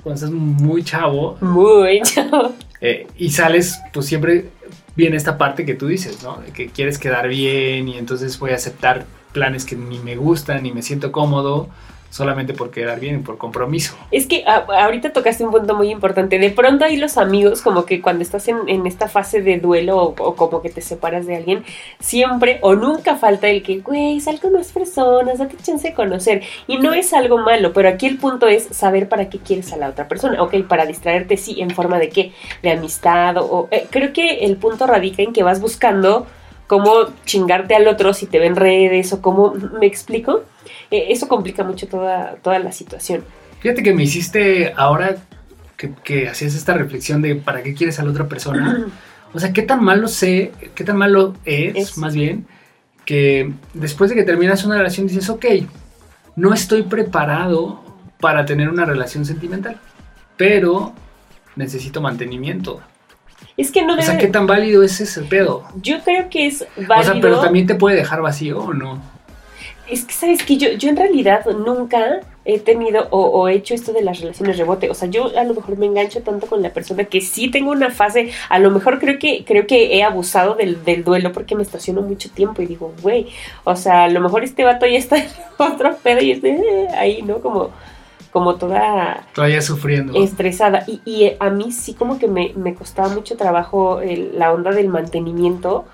Speaker 2: cuando estás muy chavo.
Speaker 1: Muy chavo.
Speaker 2: Eh, y sales, pues siempre viene esta parte que tú dices, ¿no? que quieres quedar bien y entonces voy a aceptar planes que ni me gustan, ni me siento cómodo, solamente por quedar bien, por compromiso.
Speaker 1: Es que ahorita tocaste un punto muy importante. De pronto hay los amigos, como que cuando estás en, esta fase de duelo o, como que te separas de alguien, siempre o nunca falta el que, güey, sal con más personas, date chance de conocer. Y no es algo malo, pero aquí el punto es saber para qué quieres a la otra persona. Ok, para distraerte, sí, en forma de qué? De amistad o... Eh, creo que el punto radica en que vas buscando cómo chingarte al otro si te ven redes o cómo, ¿me explico? Eh, eso complica mucho toda, toda la situación.
Speaker 2: Fíjate que me hiciste ahora que, hacías esta reflexión de para qué quieres a la otra persona. O sea, qué tan malo sé, qué tan malo es, más bien, que después de que terminas una relación dices, ok, no estoy preparado para tener una relación sentimental, pero necesito mantenimiento.
Speaker 1: Es que no
Speaker 2: debe... O sea, ¿qué tan válido es ese pedo?
Speaker 1: Yo creo que es válido. O sea,
Speaker 2: pero también te puede dejar vacío o no.
Speaker 1: Es que, ¿sabes que yo, yo en realidad nunca he tenido o, he hecho esto de las relaciones rebote. O sea, yo a lo mejor me engancho tanto con la persona que sí tengo una fase, a lo mejor creo que, creo que he abusado del, del duelo porque me estaciono mucho tiempo y digo, güey, o sea, a lo mejor este vato ya está en otro pedo y estoy eh, ahí, ¿no? Como como toda...
Speaker 2: Todavía sufriendo.
Speaker 1: Estresada. Y, y a mí sí como que me, costaba mucho trabajo la onda del mantenimiento,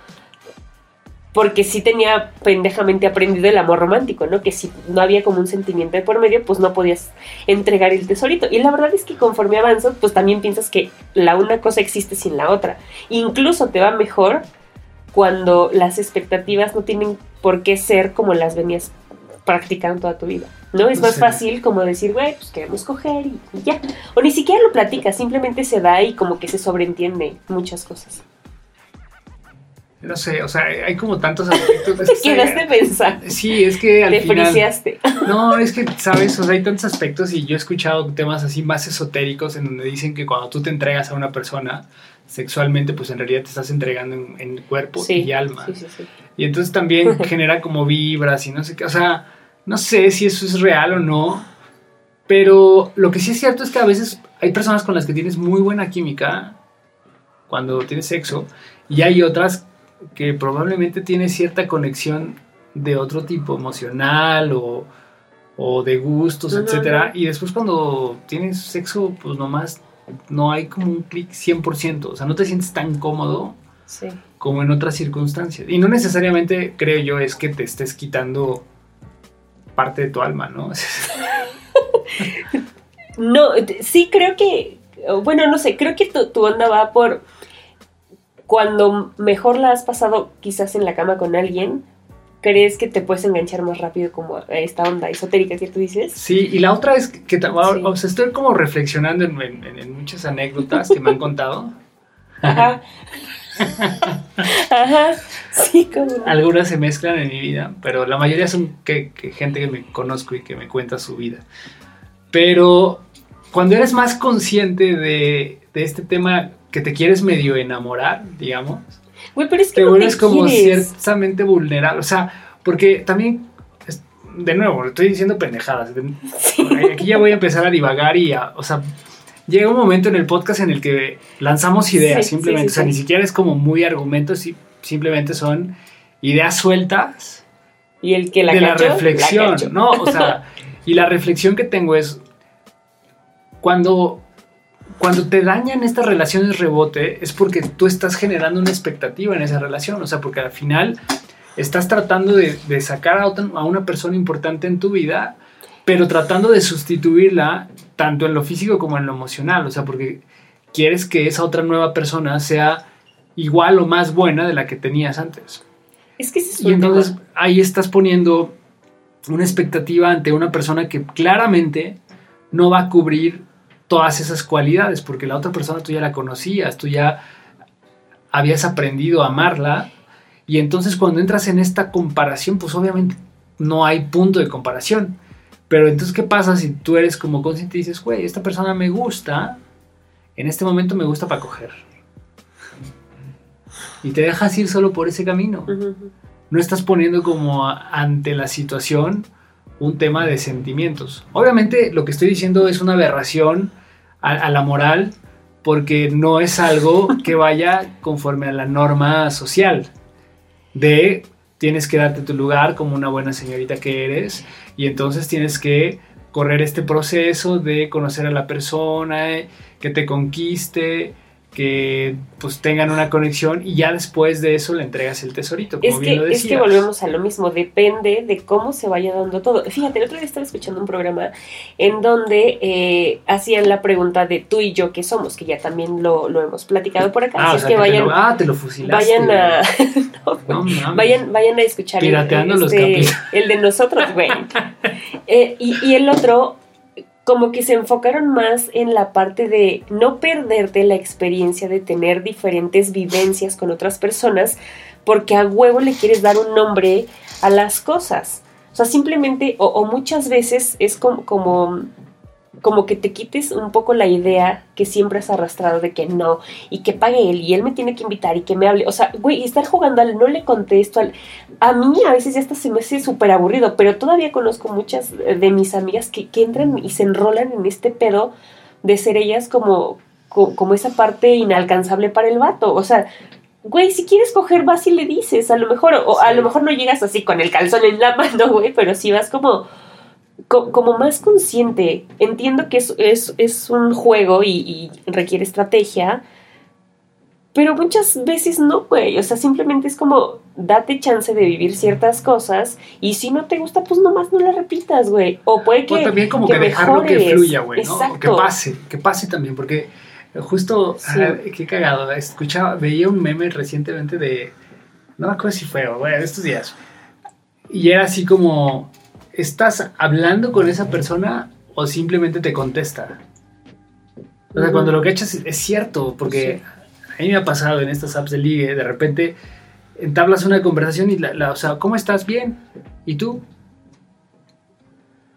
Speaker 1: porque sí tenía pendejamente aprendido el amor romántico, ¿no? Que si no había como un sentimiento de por medio, pues no podías entregar el tesorito. Y la verdad es que conforme avanzas, pues también piensas que la una cosa existe sin la otra. Incluso te va mejor cuando las expectativas no tienen por qué ser como las venías practicando toda tu vida. ¿no? Es más fácil como decir, güey, pues queremos coger y, ya. O ni siquiera lo platicas, simplemente se da y como que se sobreentiende muchas cosas.
Speaker 2: No sé, o sea, hay como tantos aspectos.
Speaker 1: Que Quedaste pensando.
Speaker 2: Sí, es que al
Speaker 1: Te
Speaker 2: final...
Speaker 1: No,
Speaker 2: es que, ¿sabes? O sea, hay tantos aspectos y yo he escuchado temas así más esotéricos en donde dicen que cuando tú te entregas a una persona sexualmente, pues en realidad te estás entregando en, cuerpo y alma. Sí, sí, sí. Y entonces también genera como vibras y no sé qué, o sea no sé si eso es real o no, pero lo que sí es cierto es que a veces hay personas con las que tienes muy buena química cuando tienes sexo y hay otras que probablemente tienes cierta conexión de otro tipo, emocional o, de gustos, etcétera, y después cuando tienes sexo, pues nomás no hay como un clic 100%, o sea, no te sientes tan cómodo como en otras circunstancias. Y no necesariamente, creo yo, es que te estés quitando parte de tu alma, ¿no?
Speaker 1: no, sí creo que, bueno, no sé, creo que tu, onda va por cuando mejor la has pasado quizás en la cama con alguien, crees que te puedes enganchar más rápido como esta onda esotérica que tú dices.
Speaker 2: Sí, y la otra es que, o sea, estoy como reflexionando en, en, muchas anécdotas que me han contado.
Speaker 1: Ajá. Ajá, sí, como...
Speaker 2: Algunas se mezclan en mi vida, pero la mayoría son que, gente que me conozco y que me cuenta su vida. Pero cuando eres más consciente de, este tema que te quieres medio enamorar, digamos,
Speaker 1: pero es que
Speaker 2: te vuelves como ciertamente vulnerable. O sea, porque también, de nuevo, estoy diciendo pendejadas. Aquí ya voy a empezar a divagar y a, o sea, llega un momento en el podcast en el que lanzamos ideas, simplemente. o sea, ni siquiera es como muy argumentos, simplemente son ideas sueltas.
Speaker 1: Y el que la
Speaker 2: de la reflexión, ¿no? O sea, y la reflexión que tengo es, cuando, cuando te dañan estas relaciones rebote es porque tú estás generando una expectativa en esa relación, o sea, porque al final estás tratando de, sacar a, a una persona importante en tu vida, pero tratando de sustituirla tanto en lo físico como en lo emocional, o sea, porque quieres que esa otra nueva persona sea igual o más buena de la que tenías antes.
Speaker 1: Es que es
Speaker 2: Y entonces ahí estás poniendo una expectativa ante una persona que claramente no va a cubrir todas esas cualidades, porque la otra persona tú ya la conocías, tú ya habías aprendido a amarla, y entonces cuando entras en esta comparación, pues obviamente no hay punto de comparación. Pero entonces, ¿qué pasa si tú eres como consciente y dices, güey, esta persona me gusta, en este momento me gusta para coger? Y te dejas ir solo por ese camino. No estás poniendo como ante la situación un tema de sentimientos. Obviamente lo que estoy diciendo es una aberración a, la moral porque no es algo que vaya conforme a la norma social de tienes que darte tu lugar como una buena señorita que eres y entonces tienes que correr este proceso de conocer a la persona, que te conquiste, que pues tengan una conexión y ya después de eso le entregas el tesorito.
Speaker 1: Como es, que, es que volvemos a lo mismo, depende de cómo se vaya dando todo. Fíjate, el otro día estaba escuchando un programa en donde eh, hacían la pregunta de tú y yo qué somos, que ya también lo, hemos platicado por acá.
Speaker 2: Ah,
Speaker 1: Así es que vayan,
Speaker 2: ah, te lo fusilaste.
Speaker 1: Vayan a, vayan, vayan a escuchar
Speaker 2: este,
Speaker 1: el, de nosotros, güey. Eh, y, y el otro como que se enfocaron más en la parte de no perderte la experiencia de tener diferentes vivencias con otras personas, porque a huevo le quieres dar un nombre a las cosas. O sea, simplemente, o, muchas veces es como, como que te quites un poco la idea que siempre has arrastrado de que no, y que pague él, y él me tiene que invitar, y que me hable. O sea, güey, estar jugando al no le contesto, al... a mí a veces ya hasta se me hace súper aburrido, pero todavía conozco muchas de mis amigas que, que, entran y se enrolan en este pedo de ser ellas como, como, esa parte inalcanzable para el vato. O sea, güey, si quieres coger, vas y le dices, a lo mejor, o a lo mejor no llegas así con el calzón en la mano, güey, pero si vas como como más consciente. Entiendo que es, es, un juego y, requiere estrategia, pero muchas veces no, güey. O sea, simplemente es como date chance de vivir ciertas cosas y si no te gusta, pues nomás no la repitas, güey. O puede que. O
Speaker 2: también como que, dejarlo que fluya, güey, ¿no? Que pase, que pase también, porque justo, qué cagado. Escuchaba, veía un meme recientemente de. No me acuerdo si fue, güey, de estos días. Y era así como ¿estás hablando con esa persona o simplemente te contesta? O sea, cuando lo que echas es cierto, porque a mí me ha pasado en estas apps de ligue, de repente entablas una conversación y la, o sea, ¿cómo estás? Bien. ¿Y tú?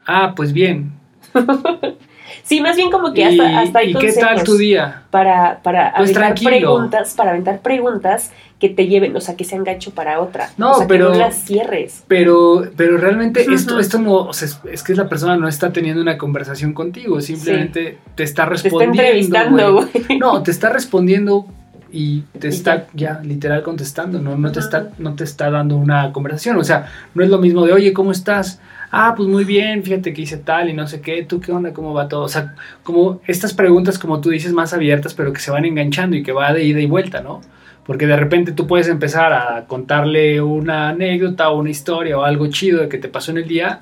Speaker 2: Ah, pues bien.
Speaker 1: Sí, más bien como que hasta, hasta hay
Speaker 2: ¿Y qué tal tu día?
Speaker 1: Para, para pues aventar preguntas, para aventar preguntas que te lleven, o sea, que sean gancho para otra.
Speaker 2: No,
Speaker 1: o sea,
Speaker 2: pero.
Speaker 1: Que no las cierres.
Speaker 2: Pero, pero realmente esto, esto no, o sea, es, que la persona no está teniendo una conversación contigo, simplemente te está respondiendo. Te está entrevistando, güey. No, te está respondiendo y te está ya literal contestando, no, no, te está, no te está dando una conversación. O sea, no es lo mismo de, oye, ¿cómo estás? ah, pues muy bien, fíjate que hice tal y no sé qué, tú qué onda, cómo va todo. O sea, como estas preguntas, como tú dices, más abiertas, pero que se van enganchando y que va de ida y vuelta, ¿no? Porque de repente tú puedes empezar a contarle una anécdota o una historia o algo chido de que te pasó en el día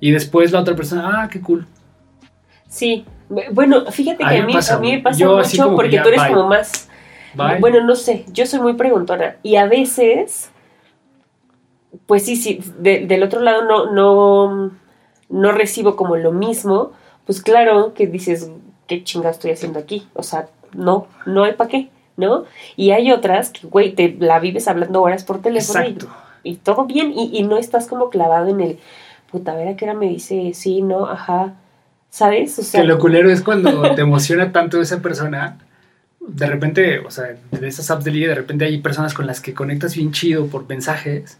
Speaker 2: y después la otra persona, ah, qué cool.
Speaker 1: Sí, bueno, fíjate que a mí, a mí me pasa mucho porque tú eres como más... Bueno, no sé, yo soy muy preguntona y a veces pues sí, sí, del otro lado no, no, no recibo como lo mismo, pues claro que dices, ¿qué chinga estoy haciendo aquí? O sea, no, no hay para qué, ¿no? Y hay otras que, güey, te la vives hablando horas por teléfono y, todo bien y, no estás como clavado en el, puta, a ver a qué hora me dice, sí, no, ajá, ¿sabes? O
Speaker 2: sea, que lo culero es cuando te emociona tanto esa persona. De repente, o sea, de esas apps de liga, de repente hay personas con las que conectas bien chido por mensajes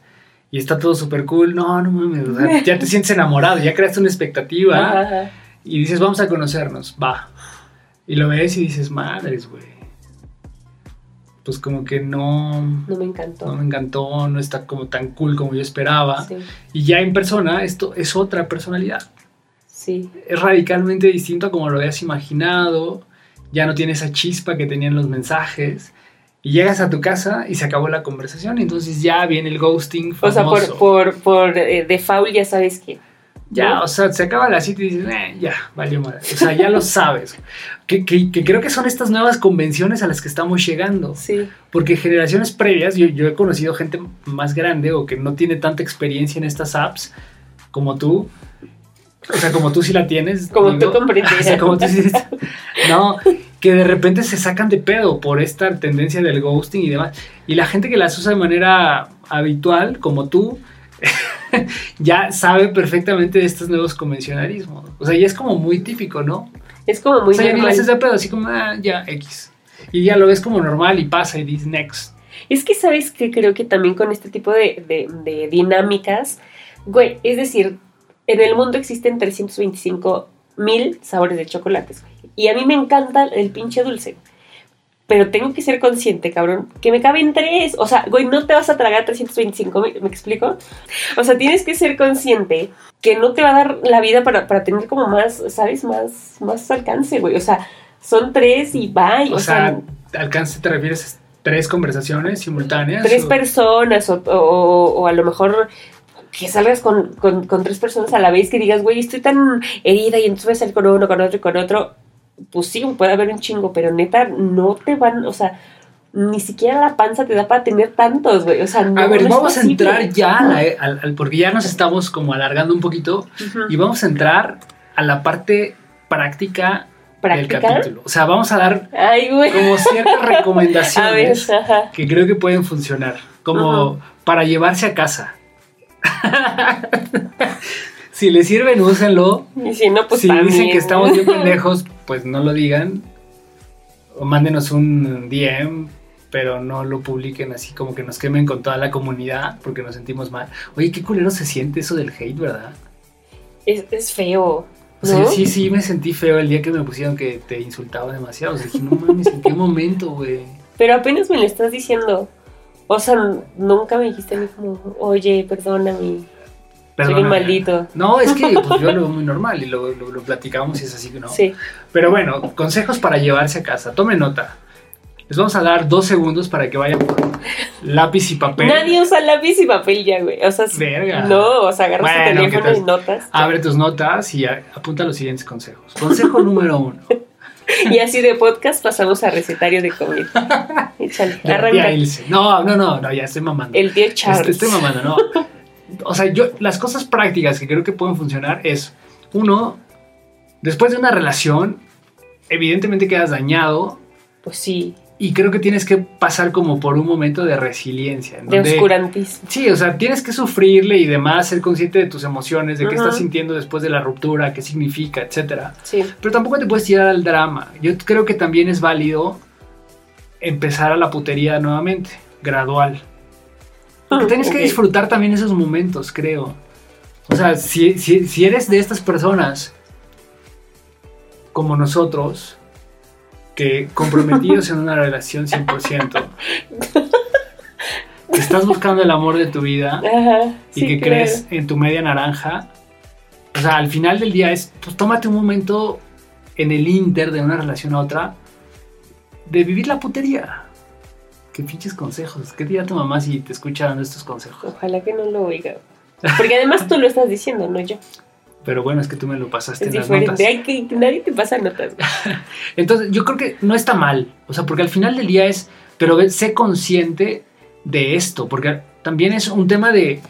Speaker 2: y está todo súper cool. No, no mames, ya te sientes enamorado, ya creaste una expectativa y dices, vamos a conocernos, va. Y lo ves y dices, madres, güey. Pues como que no...
Speaker 1: No me encantó.
Speaker 2: No me encantó, no está como tan cool como yo esperaba. Y ya en persona esto es otra personalidad.
Speaker 1: Sí.
Speaker 2: Es radicalmente distinto a como lo habías imaginado. Ya no tiene esa chispa que tenían los mensajes. Y llegas a tu casa y se acabó la conversación. Entonces ya viene el ghosting
Speaker 1: O sea, por, por, por eh, default ya sabes que.
Speaker 2: Ya, o sea, se acaba la cita y dices, eh, ya, valió madre. O sea, ya lo sabes. Que, que- que creo que son estas nuevas convenciones a las que estamos llegando.
Speaker 1: Sí.
Speaker 2: Porque generaciones previas, yo, yo he conocido gente más grande o que no tiene tanta experiencia en estas apps como tú. O sea, como tú sí la tienes.
Speaker 1: Como tú comprendes.
Speaker 2: O sea, como tú sí. No, que de repente se sacan de pedo por esta tendencia del ghosting y demás. Y la gente que las usa de manera habitual, como tú, ya sabe perfectamente de estos nuevos convencionalismos. O sea, ya es como muy típico, ¿no?
Speaker 1: Es como muy
Speaker 2: o sea, ya ni le haces de pedo, así como, ah, ya, X. Y ya lo ves como normal y pasa y dices next.
Speaker 1: Es que sabes que creo que también con este tipo de, de- de dinámicas, güey, es decir, en el mundo existen 325 mil sabores de chocolates, güey. Y a mí me encanta el pinche dulce. Pero tengo que ser consciente, cabrón, que me caben tres. O sea, güey, no te vas a tragar 325 mil, ¿me explico? O sea, tienes que ser consciente que no te va a dar la vida para, para tener como más, ¿sabes? Más, más alcance, güey. O sea, son tres y bye.
Speaker 2: O, sea, alcance te refieres a tres conversaciones simultáneas.
Speaker 1: tres
Speaker 2: o-
Speaker 1: personas o, o- o a lo mejor que salgas con, con- con tres personas a la vez que digas, güey, estoy tan herida y entonces voy a salir con uno, con otro y con otro. Pues sí, puede haber un chingo, pero neta, no te van, o sea, ni siquiera la panza te da para tener tantos, güey. O sea, no,
Speaker 2: a ver,
Speaker 1: no
Speaker 2: vamos a entrar ya a la- al, al- porque ya nos estamos como alargando un poquito y vamos a entrar a la parte práctica, del capítulo. O sea, vamos a dar
Speaker 1: Ay,
Speaker 2: como ciertas
Speaker 1: ver,
Speaker 2: recomendaciones que creo que pueden funcionar, como para llevarse a casa. si les sirven, úsenlo.
Speaker 1: Y si no, pues
Speaker 2: si dicen que estamos bien pendejos, pues no lo digan. O mándenos un DM, pero no lo publiquen así como que nos quemen con toda la comunidad porque nos sentimos mal. Oye, qué culero se siente eso del hate, ¿verdad?
Speaker 1: Es, es feo.
Speaker 2: O sea, sí, sí, me sentí feo el día que me pusieron que te insultaba demasiado. O sea, dije, no mames, ¿en qué momento, güey?
Speaker 1: Pero apenas me lo estás diciendo. O sea, nunca me dijiste a mí como, oye, perdóname. Soy un maldito.
Speaker 2: No, es que pues, yo lo veo muy normal y lo, lo, lo platicamos y es así, ¿no?
Speaker 1: Sí.
Speaker 2: Pero bueno, consejos para llevarse a casa. Tome nota. Les vamos a dar dos segundos para que vayan por lápiz y papel.
Speaker 1: Nadie usa lápiz y papel ya, güey. O sea,
Speaker 2: Verga.
Speaker 1: no, o sea, agarras
Speaker 2: Bueno,
Speaker 1: tu
Speaker 2: ¿qué
Speaker 1: teléfono y notas.
Speaker 2: Abre tus notas y apunta los siguientes consejos. Consejo número uno.
Speaker 1: Y así de podcast pasamos a recetario de comida. Échale, arranca.
Speaker 2: No, no, no, no, ya estoy mamando.
Speaker 1: El tío Charles.
Speaker 2: Estoy mamando, no. O sea, yo, las cosas prácticas que creo que pueden funcionar es, uno, después de una relación, evidentemente quedas dañado
Speaker 1: Pues sí,
Speaker 2: y creo que tienes que pasar como por un momento de resiliencia. en
Speaker 1: de
Speaker 2: donde-
Speaker 1: oscurantismo.
Speaker 2: Sí, o sea, tienes que sufrirle y demás, ser consciente de tus emociones, de qué
Speaker 1: Ajá.
Speaker 2: estás sintiendo después de la ruptura, qué significa, etcétera.
Speaker 1: Sí.
Speaker 2: Pero tampoco te puedes tirar al drama. Yo creo que también es válido empezar a la putería nuevamente, gradual. Porque tienes que disfrutar también esos momentos, creo. O sea, si, si, si eres de estas personas como nosotros, que comprometidos en una relación 100%, que estás buscando el amor de tu vida
Speaker 1: Ajá.
Speaker 2: y
Speaker 1: sí,
Speaker 2: que
Speaker 1: claro.
Speaker 2: crees en tu media naranja, o sea, al final del día es, pues tómate un momento en el inter de una relación a otra de vivir la putería. Qué pinches consejos. ¿Qué dirá tu mamá si te escucha dando estos consejos?
Speaker 1: Ojalá que no lo oiga. Porque además tú lo estás diciendo, no yo.
Speaker 2: Pero bueno, es que tú me lo pasaste
Speaker 1: Es
Speaker 2: en las notas.
Speaker 1: diferente. Ay, que nadie te pasa notas.
Speaker 2: Entonces, yo creo que no está mal. O sea, porque al final del día es, pero sé consciente de esto, porque también es un tema de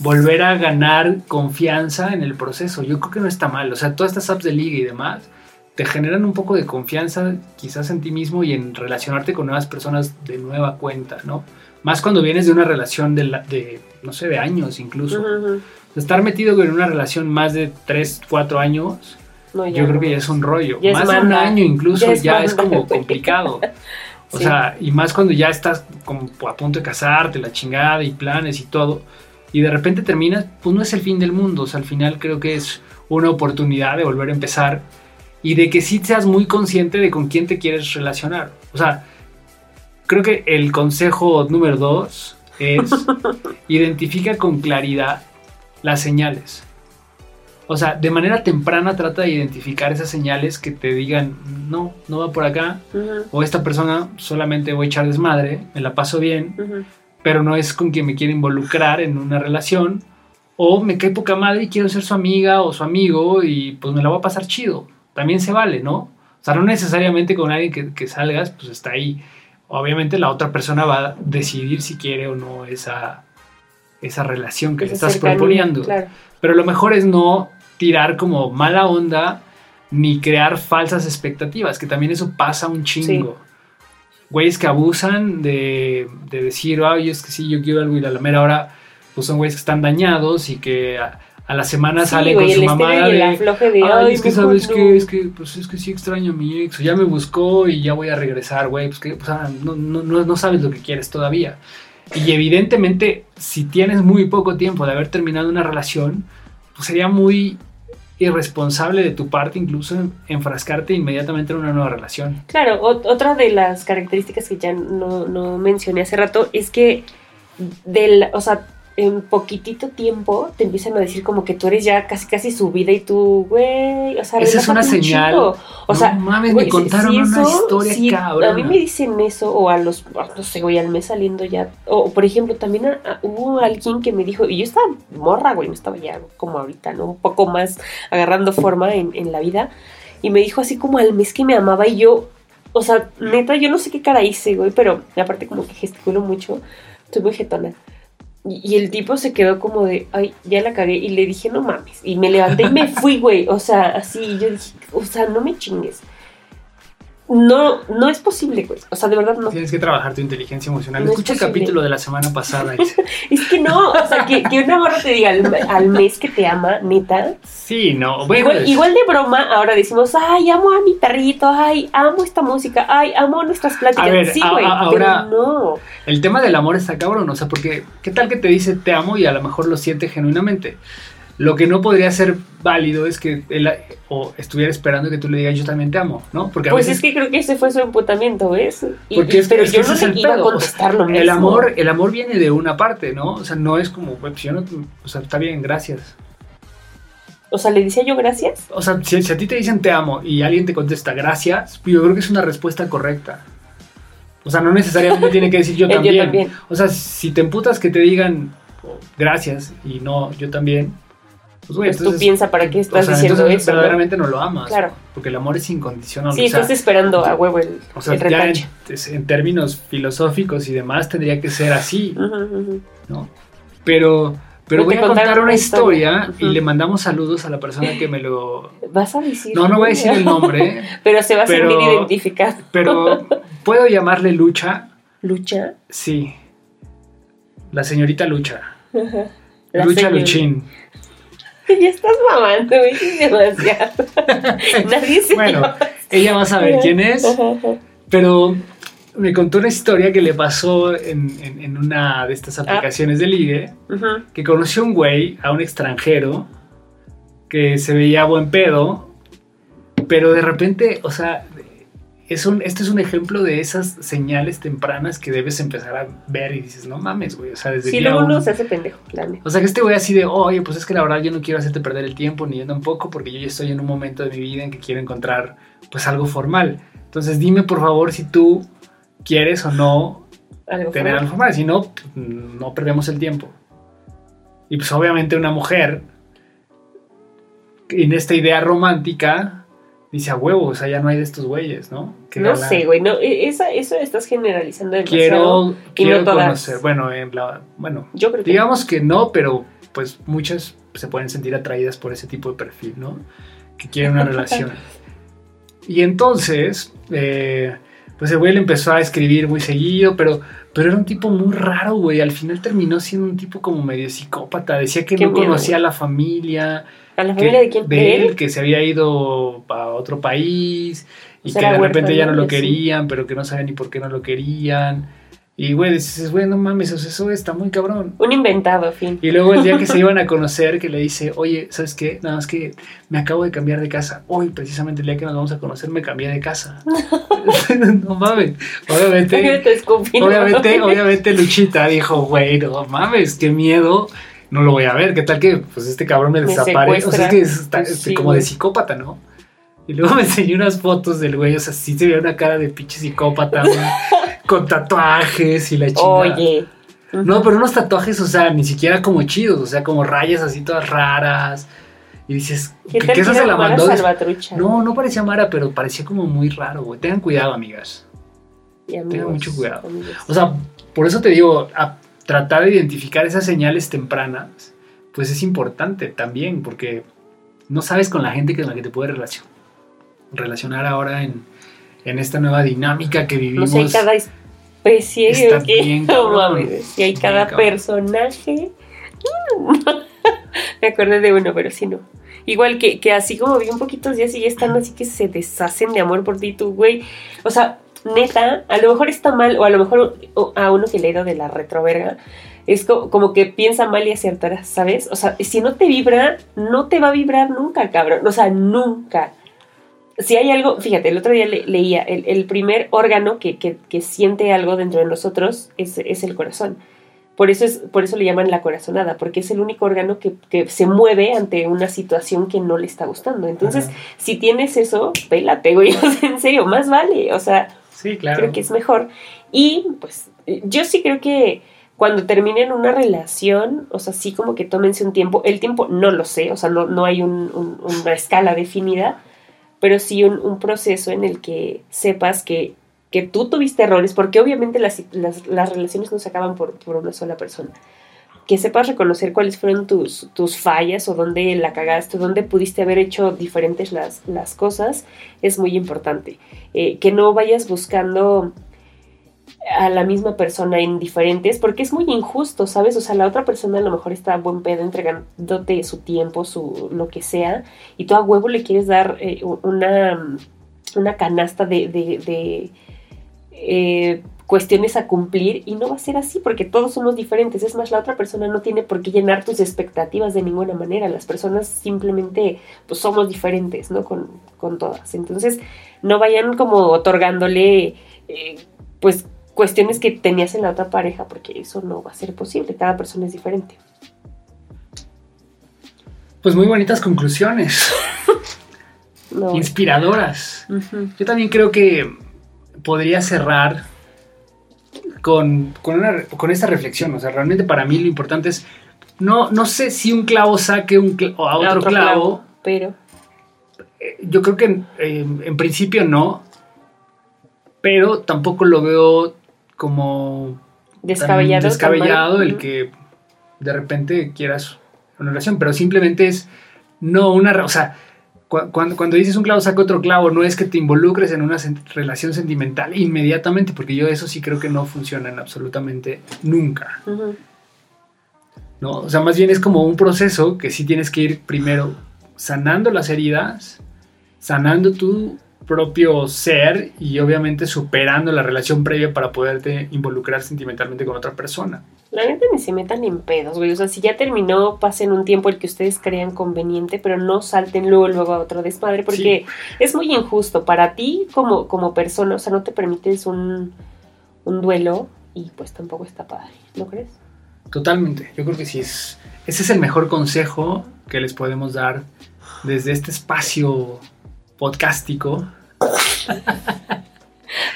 Speaker 2: volver a ganar confianza en el proceso. Yo creo que no está mal. O sea, todas estas apps de liga y demás te generan un poco de confianza quizás en ti mismo y en relacionarte con nuevas personas de nueva cuenta, ¿no? Más cuando vienes de una relación de, la- de no sé, de años incluso. Estar metido en una relación más de 3, 4 años,
Speaker 1: No,
Speaker 2: yo creo que ya es un rollo.
Speaker 1: Ya
Speaker 2: más de un año incluso
Speaker 1: Ya
Speaker 2: ya
Speaker 1: es
Speaker 2: como complicado. O
Speaker 1: Sí.
Speaker 2: sea, y más cuando ya estás como a punto de casarte, la chingada y planes y todo. Y de repente terminas, pues no es el fin del mundo. O sea, al final creo que es una oportunidad de volver a empezar y de que sí seas muy consciente de con quién te quieres relacionar. O sea, creo que el consejo número dos es identifica con claridad las señales. O sea, de manera temprana trata de identificar esas señales que te digan, no, no va por acá, o esta persona solamente voy a echar desmadre, me la paso bien, pero no es con quien me quiere involucrar en una relación, o me cae poca madre y quiero ser su amiga o su amigo y pues me la voy a pasar chido. También se vale, ¿no? O sea, no necesariamente con alguien que, que salgas, pues está ahí. Obviamente la otra persona va a decidir si quiere o no esa, esa relación que le estás proponiendo. Pero lo mejor es no tirar como mala onda ni crear falsas expectativas, que también eso pasa un chingo. Güeyes que abusan de, de decir, ay, es que sí, yo quiero algo y a la mera hora pues son güeyes que están dañados y que a, la semana sale con su mamá de, ay, es que sabes que, es que, pues es que sí extraño a mi ex, ya me buscó y ya voy a regresar, güey, pues que, pues, ah, no, no, no sabes lo que quieres todavía. Y evidentemente, si tienes muy poco tiempo de haber terminado una relación, pues sería muy irresponsable de tu parte incluso enfrascarte inmediatamente en una nueva relación.
Speaker 1: Claro, otra de las características que ya no, no mencioné hace rato es que del, o sea, en poquitito tiempo te empiezan a decir como que tú eres ya casi casi su vida y tú, güey, o sea,
Speaker 2: esa es una señal. O sea, mames, me contaron una historia cabrón.
Speaker 1: A mí me dicen eso o a los no sé, güey, al mes saliendo ya o por ejemplo, también hubo alguien que me dijo y yo estaba morra, güey, no estaba ya como ahorita, ¿no? Un poco más agarrando forma en, en la vida y me dijo así como al mes que me amaba y yo, o sea, neta, yo no sé qué cara hice, güey, pero aparte como que gesticulo mucho, estoy muy jetona. Y el tipo se quedó como de, ay, ya la cagué. Y le dije, no mames. Y me levanté y me fui, güey. O sea, así, yo dije, o sea, no me chingues. No, no es posible, güey. O sea, de verdad no.
Speaker 2: Tienes que trabajar tu inteligencia emocional. Escucha el capítulo de la semana pasada.
Speaker 1: es que no, o sea, que, que una morra te diga al, mes que te ama, neta.
Speaker 2: Sí, no.
Speaker 1: igual, de broma, ahora decimos, ay, amo a mi perrito, ay, amo esta música, ay, amo nuestras pláticas. sí, güey, ahora, no.
Speaker 2: El tema del amor está cabrón, o sea, porque ¿qué tal que te dice te amo y a lo mejor lo siente genuinamente? Lo que no podría ser válido es que él o estuviera esperando que tú le digas yo también te amo, ¿no?
Speaker 1: Porque pues es que creo que ese fue su emputamiento, ¿ves? porque pero yo no iba a contestar lo
Speaker 2: El amor, el amor viene de una parte, ¿no? O sea, no es como, pues yo no, o sea, está bien, gracias.
Speaker 1: O sea, ¿le decía yo gracias?
Speaker 2: O sea, si, a ti te dicen te amo y alguien te contesta gracias, yo creo que es una respuesta correcta. O sea, no necesariamente tiene que decir yo también. yo también. O sea, si te emputas que te digan oh, gracias y no yo también,
Speaker 1: pues, pues tú piensas para qué estás diciendo eso.
Speaker 2: Verdaderamente ¿no? lo amas. Claro. Porque el amor es incondicional.
Speaker 1: Sí, estás esperando a huevo el.
Speaker 2: O sea, ya en, términos filosóficos y demás tendría que ser así. ¿No? Pero. Pero voy a contar una historia, y le mandamos saludos a la persona que me lo.
Speaker 1: ¿Vas a decir?
Speaker 2: No, no voy a decir el nombre.
Speaker 1: pero se va a sentir identificado.
Speaker 2: pero puedo llamarle Lucha.
Speaker 1: ¿Lucha?
Speaker 2: Sí. La señorita Lucha. Lucha Luchín.
Speaker 1: ya estás mamando, demasiado. Nadie se
Speaker 2: Bueno, ella va a saber quién es, pero me contó una historia que le pasó en, una de estas ah. aplicaciones de ligue, que conoció a un güey, a un extranjero, que se veía buen pedo, pero de repente, o sea, es un, este es un ejemplo de esas señales tempranas que debes empezar a ver y dices, no mames, güey. O sea, desde
Speaker 1: Sí, luego uno se hace pendejo, claro.
Speaker 2: O sea, que este güey así de, oye, pues es que la verdad yo no quiero hacerte perder el tiempo, ni yo tampoco, porque yo ya estoy en un momento de mi vida en que quiero encontrar, pues, algo formal. Entonces, dime por favor si tú quieres o no tener algo formal. Si no, no perdemos el tiempo. Y pues, obviamente, una mujer en esta idea romántica dice a huevo, o sea, ya no hay de estos güeyes, ¿no?
Speaker 1: no sé, güey, no, e, esa, eso estás generalizando.
Speaker 2: Quiero, quiero conocer, bueno, en la, bueno, Yo creo digamos que... no, pero pues muchas se pueden sentir atraídas por ese tipo de perfil, ¿no? Que quieren una relación. Y entonces, eh, pues el güey le empezó a escribir muy seguido, pero, pero era un tipo muy raro, güey. Al final terminó siendo un tipo como medio psicópata. Decía que no conocía a la familia
Speaker 1: ¿A la familia de quién?
Speaker 2: De él, que se había ido a otro país y que de repente ya no lo querían, pero que no sabían ni por qué no lo querían. Y, güey, dices, güey, no mames, eso está muy cabrón.
Speaker 1: Un inventado, fin.
Speaker 2: Y luego el día que se iban a conocer, que le dice, oye, ¿sabes qué? Nada más que me acabo de cambiar de casa. Hoy, precisamente el día que nos vamos a conocer, me cambié de casa. no mames. Obviamente, obviamente, obviamente Luchita dijo, güey, no mames, qué miedo no lo voy a ver. ¿Qué tal que pues este cabrón me, desaparece? O sea, es que está este, como de psicópata, ¿no? Y luego me enseñó unas fotos del güey, o sea, sí se veía una cara de pinche psicópata, con tatuajes y la chingada. Oye. No, pero unos tatuajes, o sea, ni siquiera como chidos, o sea, como rayas así todas raras. Y dices,
Speaker 1: ¿qué, ¿qué, ¿qué se la mandó?
Speaker 2: No, no parecía Mara, pero parecía como muy raro, güey. Tengan cuidado, amigas. Tengan mucho cuidado. O sea, por eso te digo, a tratar de identificar esas señales tempranas, pues es importante también, porque no sabes con la gente con la que te puedes relacionar ahora en, en esta nueva dinámica que vivimos.
Speaker 1: No sé, cada especie, está bien, y hay cada personaje. Me acuerdo de uno, pero sí no. Igual que, que así como vi un poquitos días y ya están así que se deshacen de amor por ti, tú, güey. O sea, neta, a lo mejor está mal, o a lo mejor a uno que le ha ido de la retroverga, es como, que piensa mal y aciertará, ¿sabes? O sea, si no te vibra, no te va a vibrar nunca, cabrón. O sea, nunca. Si hay algo, fíjate, el otro día leía, el, primer órgano que, que, siente algo dentro de nosotros es, es el corazón. Por eso, es, por eso le llaman la corazonada, porque es el único órgano que, que se mueve ante una situación que no le está gustando. Entonces, si tienes eso, pélate, güey. O sea, en serio, más vale. O sea,
Speaker 2: sí, claro.
Speaker 1: creo que es mejor. Y pues, yo sí creo que cuando terminen una relación, o sea, sí como que tómense un tiempo. El tiempo no lo sé, o sea, no, no hay un, una escala definida, pero sí un, un proceso en el que sepas que que tú tuviste errores, porque obviamente las, las, relaciones no se acaban por, por, una sola persona. Que sepas reconocer cuáles fueron tus, tus fallas o dónde la cagaste, dónde pudiste haber hecho diferentes las, las cosas, es muy importante. Eh, que no vayas buscando a la misma persona en diferentes, porque es muy injusto, ¿sabes? O sea, la otra persona a lo mejor está a buen pedo entregándote su tiempo, su lo que sea, y tú a huevo le quieres dar eh, una, una canasta de, de eh, cuestiones a cumplir y no va a ser así porque todos somos diferentes. Es más, la otra persona no tiene por qué llenar tus expectativas de ninguna manera. Las personas simplemente pues, somos diferentes, ¿no? Con, todas. Entonces, no vayan como otorgándole eh, pues cuestiones que tenías en la otra pareja porque eso no va a ser posible. Cada persona es diferente.
Speaker 2: Pues muy bonitas conclusiones. Inspiradoras. Yo también creo que podría cerrar con, con, esta reflexión. O sea, realmente para mí lo importante es, no, no sé si un clavo saque un a otro, clavo,
Speaker 1: pero...
Speaker 2: Eh, yo creo que en principio no, pero tampoco lo veo como
Speaker 1: descabellado,
Speaker 2: descabellado el que de repente quieras una relación, pero simplemente es no una, o sea, cuando, cuando dices un clavo saca otro clavo, no es que te involucres en una relación sentimental inmediatamente, porque yo eso sí creo que no funciona en absolutamente nunca. ¿No? O sea, más bien es como un proceso que sí tienes que ir primero sanando las heridas, sanando tu propio ser y obviamente superando la relación previa para poderte involucrar sentimentalmente con otra persona.
Speaker 1: La neta ni se metan en pedos, güey. O sea, si ya terminó, pasen un tiempo el que ustedes crean conveniente, pero no salten luego, luego a otro desmadre, porque es muy injusto para ti como, como persona. O sea, no te permites un, un duelo y pues tampoco está padre, ¿no crees?
Speaker 2: Totalmente. Yo creo que sí es. Ese es el mejor consejo que les podemos dar desde este espacio podcástico.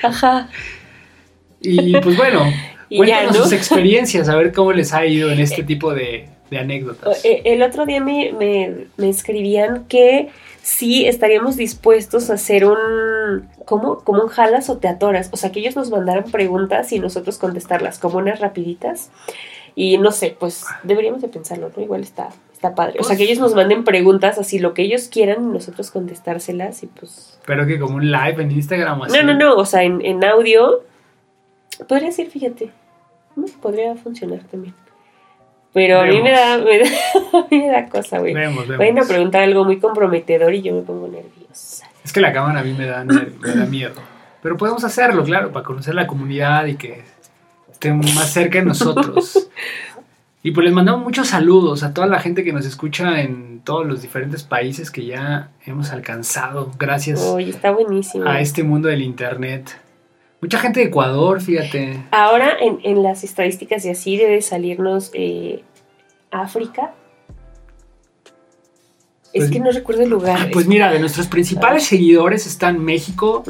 Speaker 1: Ajá.
Speaker 2: Y pues bueno, cuéntanos sus experiencias, a ver cómo les ha ido en este tipo de, anécdotas.
Speaker 1: Eh, el otro día me, me, escribían que sí estaríamos dispuestos a hacer un, ¿cómo? Como un jalas o teatoras. O sea, que ellos nos mandaran preguntas y nosotros contestarlas como unas rapiditas. Y no sé, pues deberíamos de pensarlo, ¿no? Igual está, Está padre. O sea, que ellos nos manden preguntas así, lo que ellos quieran, nosotros contestárselas y pues...
Speaker 2: Pero que como un live en Instagram así.
Speaker 1: No, no, no, o sea, en, audio. Podría ser, fíjate. Podría funcionar también. Pero a mí, me da, me da, me da cosa, güey. Vemos, vemos. Vayan a preguntar algo muy comprometedor y yo me pongo nerviosa.
Speaker 2: Es que la cámara a mí me da, me da miedo. Pero podemos hacerlo, claro, para conocer la comunidad y que estén más cerca de nosotros. Y pues les mandamos muchos saludos a toda la gente que nos escucha en todos los diferentes países que ya hemos alcanzado gracias
Speaker 1: está buenísimo.
Speaker 2: a este mundo del Internet. Mucha gente de Ecuador, fíjate.
Speaker 1: Ahora en, las estadísticas y así debe salirnos eh, África. es pues que no recuerdo el lugar.
Speaker 2: Pues mira, de nuestros principales seguidores están México.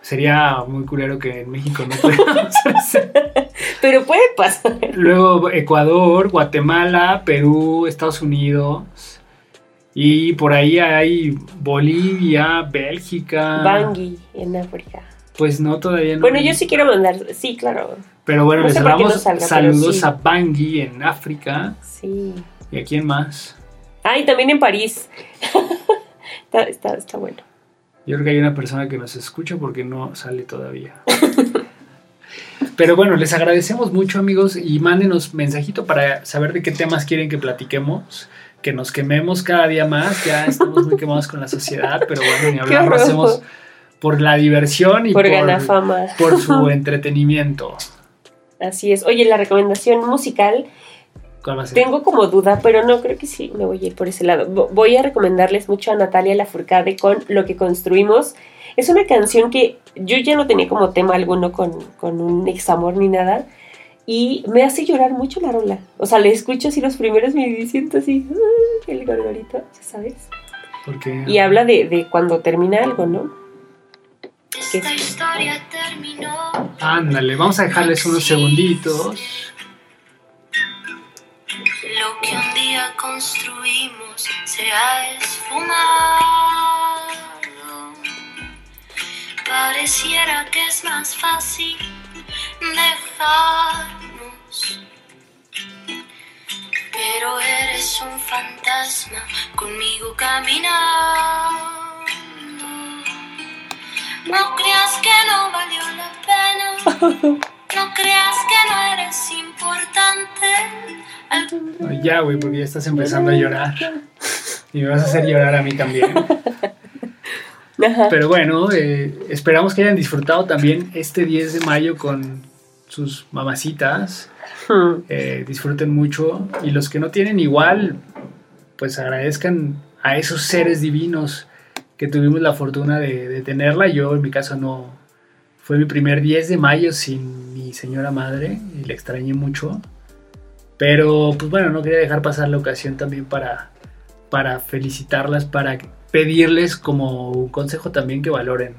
Speaker 2: Sería muy culero que en México no pudiéramos
Speaker 1: Pero puede pasar.
Speaker 2: Luego Ecuador, Guatemala, Perú, Estados Unidos. Y por ahí hay Bolivia, Bélgica.
Speaker 1: Bangui en África.
Speaker 2: Pues no, todavía no.
Speaker 1: Bueno, yo sí quiero mandar, sí, claro.
Speaker 2: Pero bueno, les damos saludos a Bangui en África. Sí. ¿Y a quién más?
Speaker 1: Ah, y también en París. está, está, bueno.
Speaker 2: Yo creo que hay una persona que nos escucha porque no sale todavía. Pero bueno, les agradecemos mucho amigos y mándenos mensajito para saber de qué temas quieren que platiquemos, que nos quememos cada día más, ya estamos muy quemados con la sociedad, pero bueno, ni hablar, lo hacemos por la diversión y
Speaker 1: por, ganar fama.
Speaker 2: por su entretenimiento.
Speaker 1: Así es. Oye, la recomendación musical. Tengo como duda, pero no creo que sí me voy a ir por ese lado. Voy a recomendarles mucho a Natalia Lafourcade con Lo que construimos. Es una canción que yo ya no tenía como tema alguno con, con un examor ni nada. Y me hace llorar mucho la rola. O sea, le escucho así los primeros minutos siento así, ah, el gorgorito, ya sabes. Y habla de, de cuando termina algo, ¿no?
Speaker 3: Esta historia terminó.
Speaker 2: Ándale, vamos a dejarles unos segunditos.
Speaker 3: Que un día construimos se ha esfumado. Pareciera que es más fácil dejarnos. Pero eres un fantasma conmigo caminando. No creas que no valió la pena. No creas que no eres importante.
Speaker 2: Ya, güey, porque ya estás empezando a llorar. Y me vas a hacer llorar a mí también. Pero bueno, eh, esperamos que hayan disfrutado también este 10 de mayo con sus mamacitas. Hmm. Eh, disfruten mucho. Y los que no tienen igual, pues agradezcan a esos seres divinos que tuvimos la fortuna de, tenerla. Yo en mi caso no, fue mi primer 10 de mayo sin mi señora madre y le extrañé mucho. Pero pues bueno, no quería dejar pasar la ocasión también para, para felicitarlas, para pedirles como un consejo también que valoren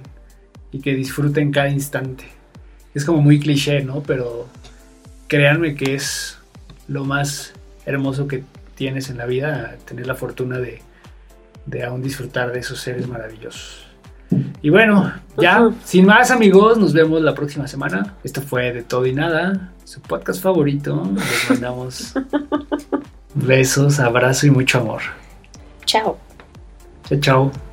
Speaker 2: y que disfruten cada instante. Es como muy cliché, ¿no? Pero créanme que es lo más hermoso que tienes en la vida, tener la fortuna de, de aún disfrutar de esos seres maravillosos. Y bueno, ya, sin más amigos, nos vemos la próxima semana. Esto fue De Todo y Nada, su podcast favorito. Les mandamos besos, abrazo y mucho amor.
Speaker 1: Chao.
Speaker 2: Chao, chao.